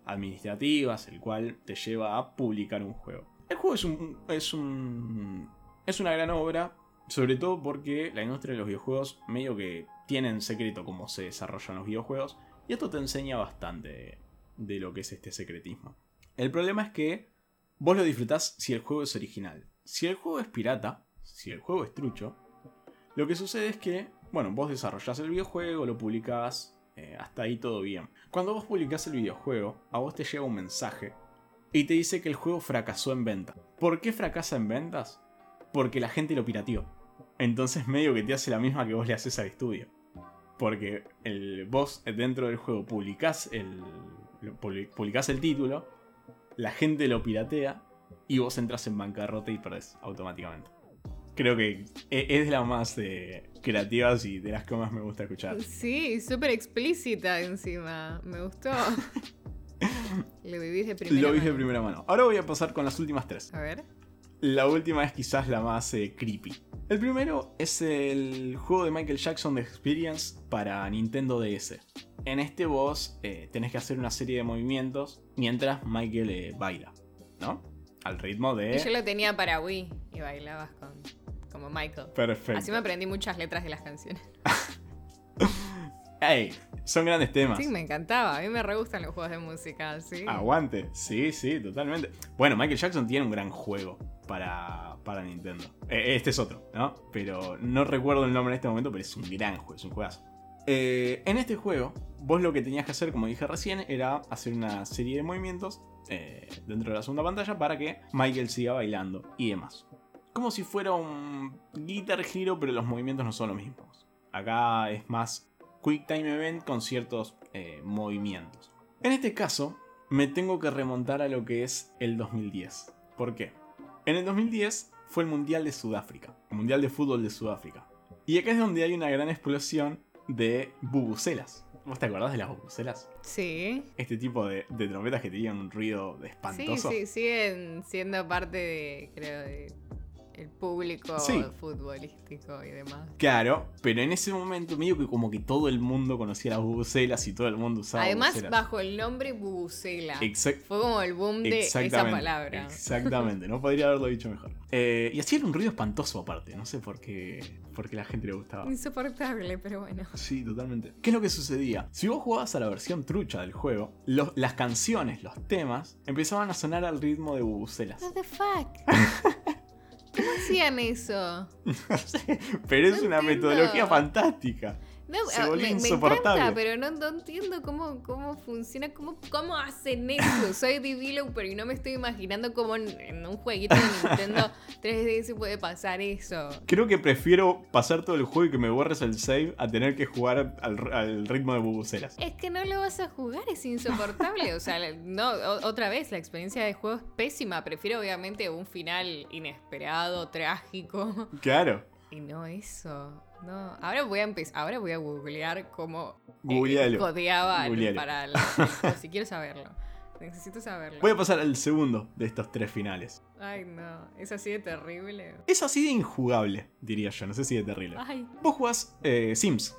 administrativas, el cual te lleva a publicar un juego. El juego es un, es un es una gran obra, sobre todo porque la industria de los videojuegos medio que tiene en secreto cómo se desarrollan los videojuegos y esto te enseña bastante de lo que es este secretismo. El problema es que vos lo disfrutás si el juego es original. Si el juego es pirata, si el juego es trucho, lo que sucede es que, bueno, vos desarrollás el videojuego, lo publicás, eh, hasta ahí todo bien. Cuando vos publicás el videojuego, a vos te llega un mensaje y te dice que el juego fracasó en venta. ¿Por qué fracasa en ventas? Porque la gente lo pirateó. Entonces medio que te hace la misma que vos le haces al estudio. Porque el, vos dentro del juego el, publicás el título, la gente lo piratea y vos entras en bancarrota y perdés automáticamente. Creo que e, es de las más eh, creativas y de las que más me gusta escuchar. Sí, súper explícita encima. Me gustó. Lo vivís de primera Lo viste de primera mano. Ahora voy a pasar con las últimas tres. A ver. La última es quizás la más eh, creepy. El primero es el juego de Michael Jackson de Experience para Nintendo DS. En este vos eh, tenés que hacer una serie de movimientos mientras Michael eh, baila, ¿no? Al ritmo de... Y yo lo tenía para Wii y bailabas con, como Michael. Perfecto. Así me aprendí muchas letras de las canciones. ¡Ey! Son grandes temas. Sí, me encantaba. A mí me re gustan los juegos de música, sí. Aguante. Sí, sí, totalmente. Bueno, Michael Jackson tiene un gran juego para, Nintendo. E, este es otro, ¿no? Pero no recuerdo el nombre en este momento, pero es un gran juego, es un juegazo. Eh, en este juego, vos lo que tenías que hacer, como dije recién, era hacer una serie de movimientos eh, dentro de la segunda pantalla para que Michael siga bailando y demás. Como si fuera un Guitar Hero, pero los movimientos no son los mismos. Acá es más Quick Time Event con ciertos eh, movimientos. En este caso, me tengo que remontar a lo que es el 2010. ¿Por qué? En el 2010 fue el Mundial de Sudáfrica, el Mundial de Fútbol de Sudáfrica. Y acá es donde hay una gran explosión de bubucelas. ¿Vos te acordás de las bubucelas? Sí. Este tipo de, trompetas que tenían un ruido espantoso. Sí, sí, siguen siendo parte de, creo, de el público futbolístico y demás. Claro, pero en ese momento medio que como que todo el mundo conocía las bubucelas y todo el mundo usaba Además, bajo el nombre bubucela. Fue como el boom de esa palabra. Exactamente, no podría haberlo dicho mejor. Eh, y así era un ruido espantoso aparte, no sé por qué, por qué la gente le gustaba. Insoportable, pero bueno. Sí, totalmente. ¿Qué es lo que sucedía? Si vos jugabas a la versión trucha del juego, las canciones, los temas, empezaban a sonar al ritmo de bubucelas. What the fuck? ¿Cómo hacían eso? no sé, pero es una metodología fantástica. No, se ah, me, encanta, pero no, entiendo cómo, cómo funciona, cómo, cómo hacen eso. Soy developer y no me estoy imaginando cómo en, un jueguito de Nintendo 3D se puede pasar eso. Creo que prefiero pasar todo el juego y que me borres el save a tener que jugar al, ritmo de bubucelas. Es que no lo vas a jugar, es insoportable. o sea, no, otra vez, la experiencia de juego es pésima. Prefiero obviamente un final inesperado, trágico. Claro. Y no eso. No, ahora voy a empezar, ahora voy a googlear cómo eh, codeaban para el, si quiero saberlo. Necesito saberlo. Voy a pasar al segundo de estos tres finales. Ay, no. ¿Es así de terrible? Es así de injugable, diría yo. No sé si de terrible. Ay. Vos jugás eh, Sims,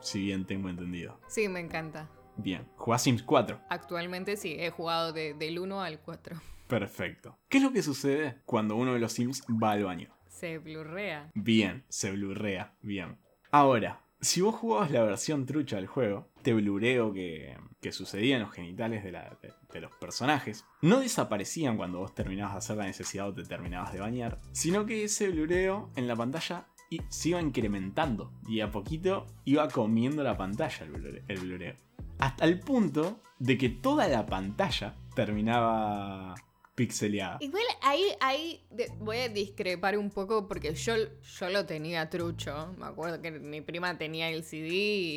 si bien tengo entendido. Sí, me encanta. Bien. ¿Jugás Sims 4? Actualmente sí. He jugado del 1 al 4. Perfecto. ¿Qué es lo que sucede cuando uno de los Sims va al baño? Se blurrea. Bien, se blurrea, bien. Ahora, si vos jugabas la versión trucha del juego, este blureo que, que sucedía en los genitales de, de, los personajes, no desaparecían cuando vos terminabas de hacer la necesidad o te terminabas de bañar, sino que ese blureo en la pantalla se iba incrementando y a poquito iba comiendo la pantalla el blureo. Hasta el punto de que toda la pantalla terminaba pixeleada. Igual ahí, ahí voy a discrepar un poco porque yo, yo lo tenía trucho. Me acuerdo que mi prima tenía el CD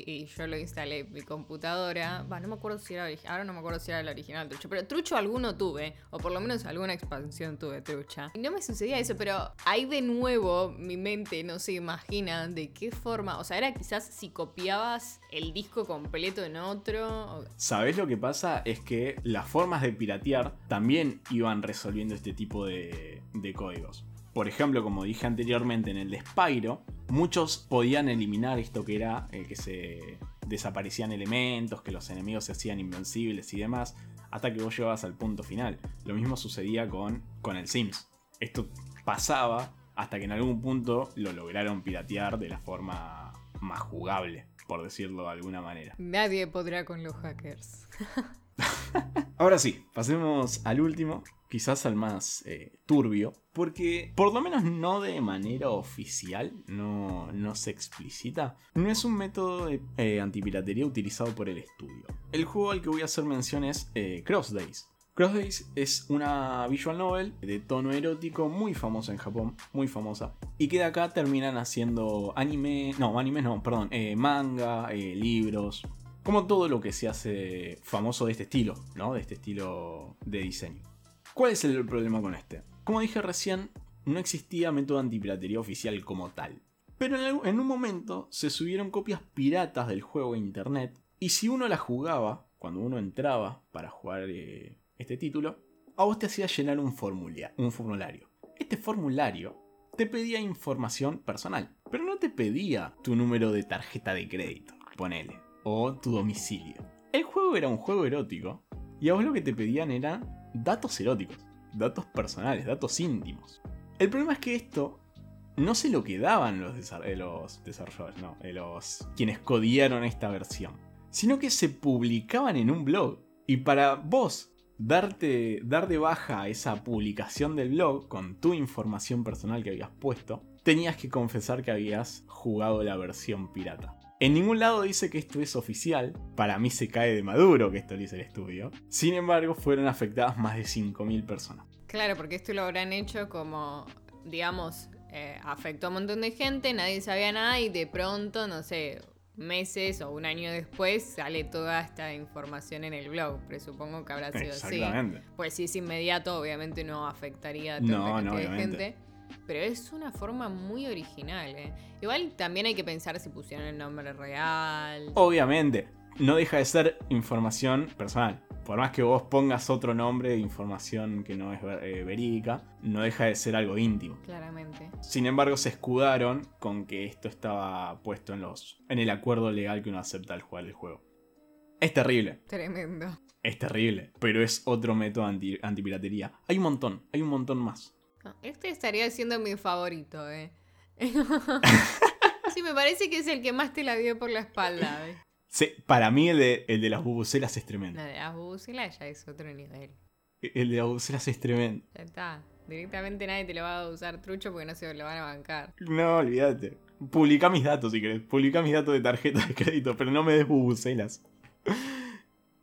y, yo lo instalé en mi computadora. Va, no me acuerdo si era ahora no me acuerdo si era el original trucho, pero trucho alguno tuve, o por lo menos alguna expansión tuve trucha. Y no me sucedía eso, pero ahí de nuevo mi mente no se imagina de qué forma, o sea, era quizás si copiabas el disco completo en otro. ¿Sabes lo que pasa? Es que las formas de piratear también iban resolviendo este tipo de, códigos. Por ejemplo, como dije anteriormente en el de Spyro, muchos podían eliminar esto que era eh, que se desaparecían elementos, que los enemigos se hacían invencibles y demás, hasta que vos llegabas al punto final. Lo mismo sucedía con, con el Sims. Esto pasaba hasta que en algún punto lo lograron piratear de la forma más jugable, por decirlo de alguna manera. Nadie podrá con los hackers. Ahora sí, pasemos al último, quizás al más eh, turbio, porque por lo menos no de manera oficial, no, no se explicita, no es un método de eh, antipiratería utilizado por el estudio. El juego al que voy a hacer mención es eh, Cross Days. Cross Days es una visual novel de tono erótico muy famosa en Japón, muy famosa. Y que de acá terminan haciendo anime, no, anime no, perdón, eh, manga, eh, libros, como todo lo que se hace famoso de este estilo, ¿no? De este estilo de diseño. ¿Cuál es el problema con este? Como dije recién, no existía método antipiratería oficial como tal. Pero en un momento se subieron copias piratas del juego a internet y si uno la jugaba, cuando uno entraba para jugar eh, este título, a vos te hacía llenar un, un formulario. Este formulario te pedía información personal, pero no te pedía tu número de tarjeta de crédito, ponele, o tu domicilio. El juego era un juego erótico y a vos lo que te pedían eran datos eróticos, datos personales, datos íntimos. El problema es que esto no se lo quedaban los, eh, los desarrolladores, no, eh, los quienes codiaron esta versión, sino que se publicaban en un blog. Y para vos darte, dar de baja esa publicación del blog con tu información personal que habías puesto, tenías que confesar que habías jugado la versión pirata. En ningún lado dice que esto es oficial, para mí se cae de maduro que esto lo dice el estudio. Sin embargo, fueron afectadas más de 5.000 personas. Claro, porque esto lo habrán hecho como, digamos, eh, afectó a un montón de gente, nadie sabía nada y de pronto, no sé, meses o un año después sale toda esta información en el blog. Presupongo que habrá sido así. Pues si es inmediato, obviamente no afectaría a tanta no, gente. Pero es una forma muy original, ¿eh? Igual también hay que pensar si pusieron el nombre real. Obviamente, no deja de ser información personal. Por más que vos pongas otro nombre de información que no es eh, verídica, no deja de ser algo íntimo. Claramente. Sin embargo, se escudaron con que esto estaba puesto en, los, en el acuerdo legal que uno acepta al jugar el juego. Es terrible. Tremendo. Es terrible, pero es otro método anti, antipiratería. Hay un montón, hay un montón más. Este estaría siendo mi favorito, eh. sí, me parece que es el que más te la dio por la espalda, eh para mí el de, el de las bubucelas es tremendo. El de las bubucelas ya es otro nivel. El de las bubucelas es tremendo. Ya está. Directamente nadie te lo va a usar trucho porque no se lo van a bancar. No, olvídate. Publica mis datos si querés. Publica mis datos de tarjeta de crédito, pero no me des bubucelas.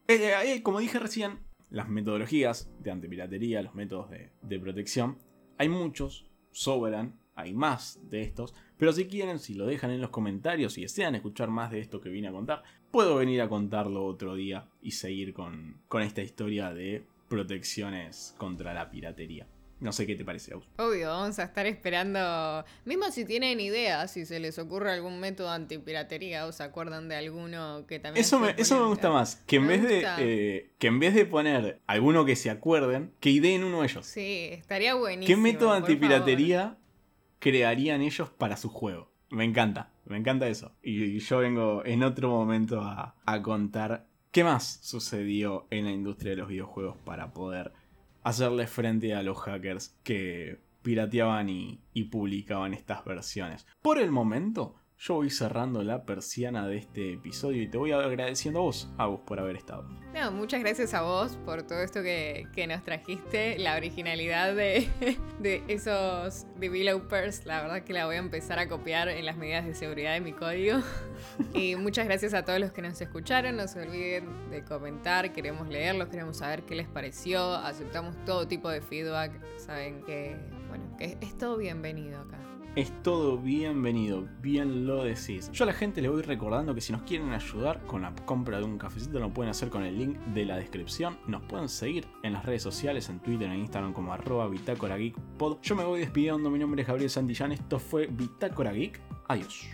Eh, eh, como dije recién, las metodologías de antipiratería, los métodos de, de protección, hay muchos, sobran, hay más de estos, pero si quieren, si lo dejan en los comentarios y desean escuchar más de esto que vine a contar, puedo venir a contarlo otro día y seguir con, con esta historia de protecciones contra la piratería. No sé qué te parece, Aus. Obvio, vamos a estar esperando. Mismo si tienen ideas, si se les ocurre algún método antipiratería o se acuerdan de alguno que también. Eso, me, eso me gusta más. Que en, vez de, eh, que en vez de poner alguno que se acuerden, que ideen uno ellos. Sí, estaría buenísimo. ¿Qué método antipiratería crearían ellos para su juego. Me encanta, me encanta eso. Y, yo vengo en otro momento a, contar qué más sucedió en la industria de los videojuegos para poder hacerle frente a los hackers que pirateaban y, y publicaban estas versiones. Por el momento, yo voy cerrando la persiana de este episodio y te voy agradeciendo a vos, a vos por haber estado. No, muchas gracias a vos por todo esto que, nos trajiste, la originalidad de, de, esos developers. La verdad que la voy a empezar a copiar en las medidas de seguridad de mi código. Y muchas gracias a todos los que nos escucharon. No se olviden de comentar, queremos leerlos, queremos saber qué les pareció. Aceptamos todo tipo de feedback. Saben que, bueno, que es todo bienvenido acá es todo bienvenido, bien lo decís. Yo a la gente le voy recordando que si nos quieren ayudar con la compra de un cafecito lo pueden hacer con el link de la descripción. Nos pueden seguir en las redes sociales, en Twitter, en Instagram como arroba Bitácora Geek. Yo me voy despidiendo, mi nombre es Gabriel Santillán, esto fue Bitácora Geek. Adiós.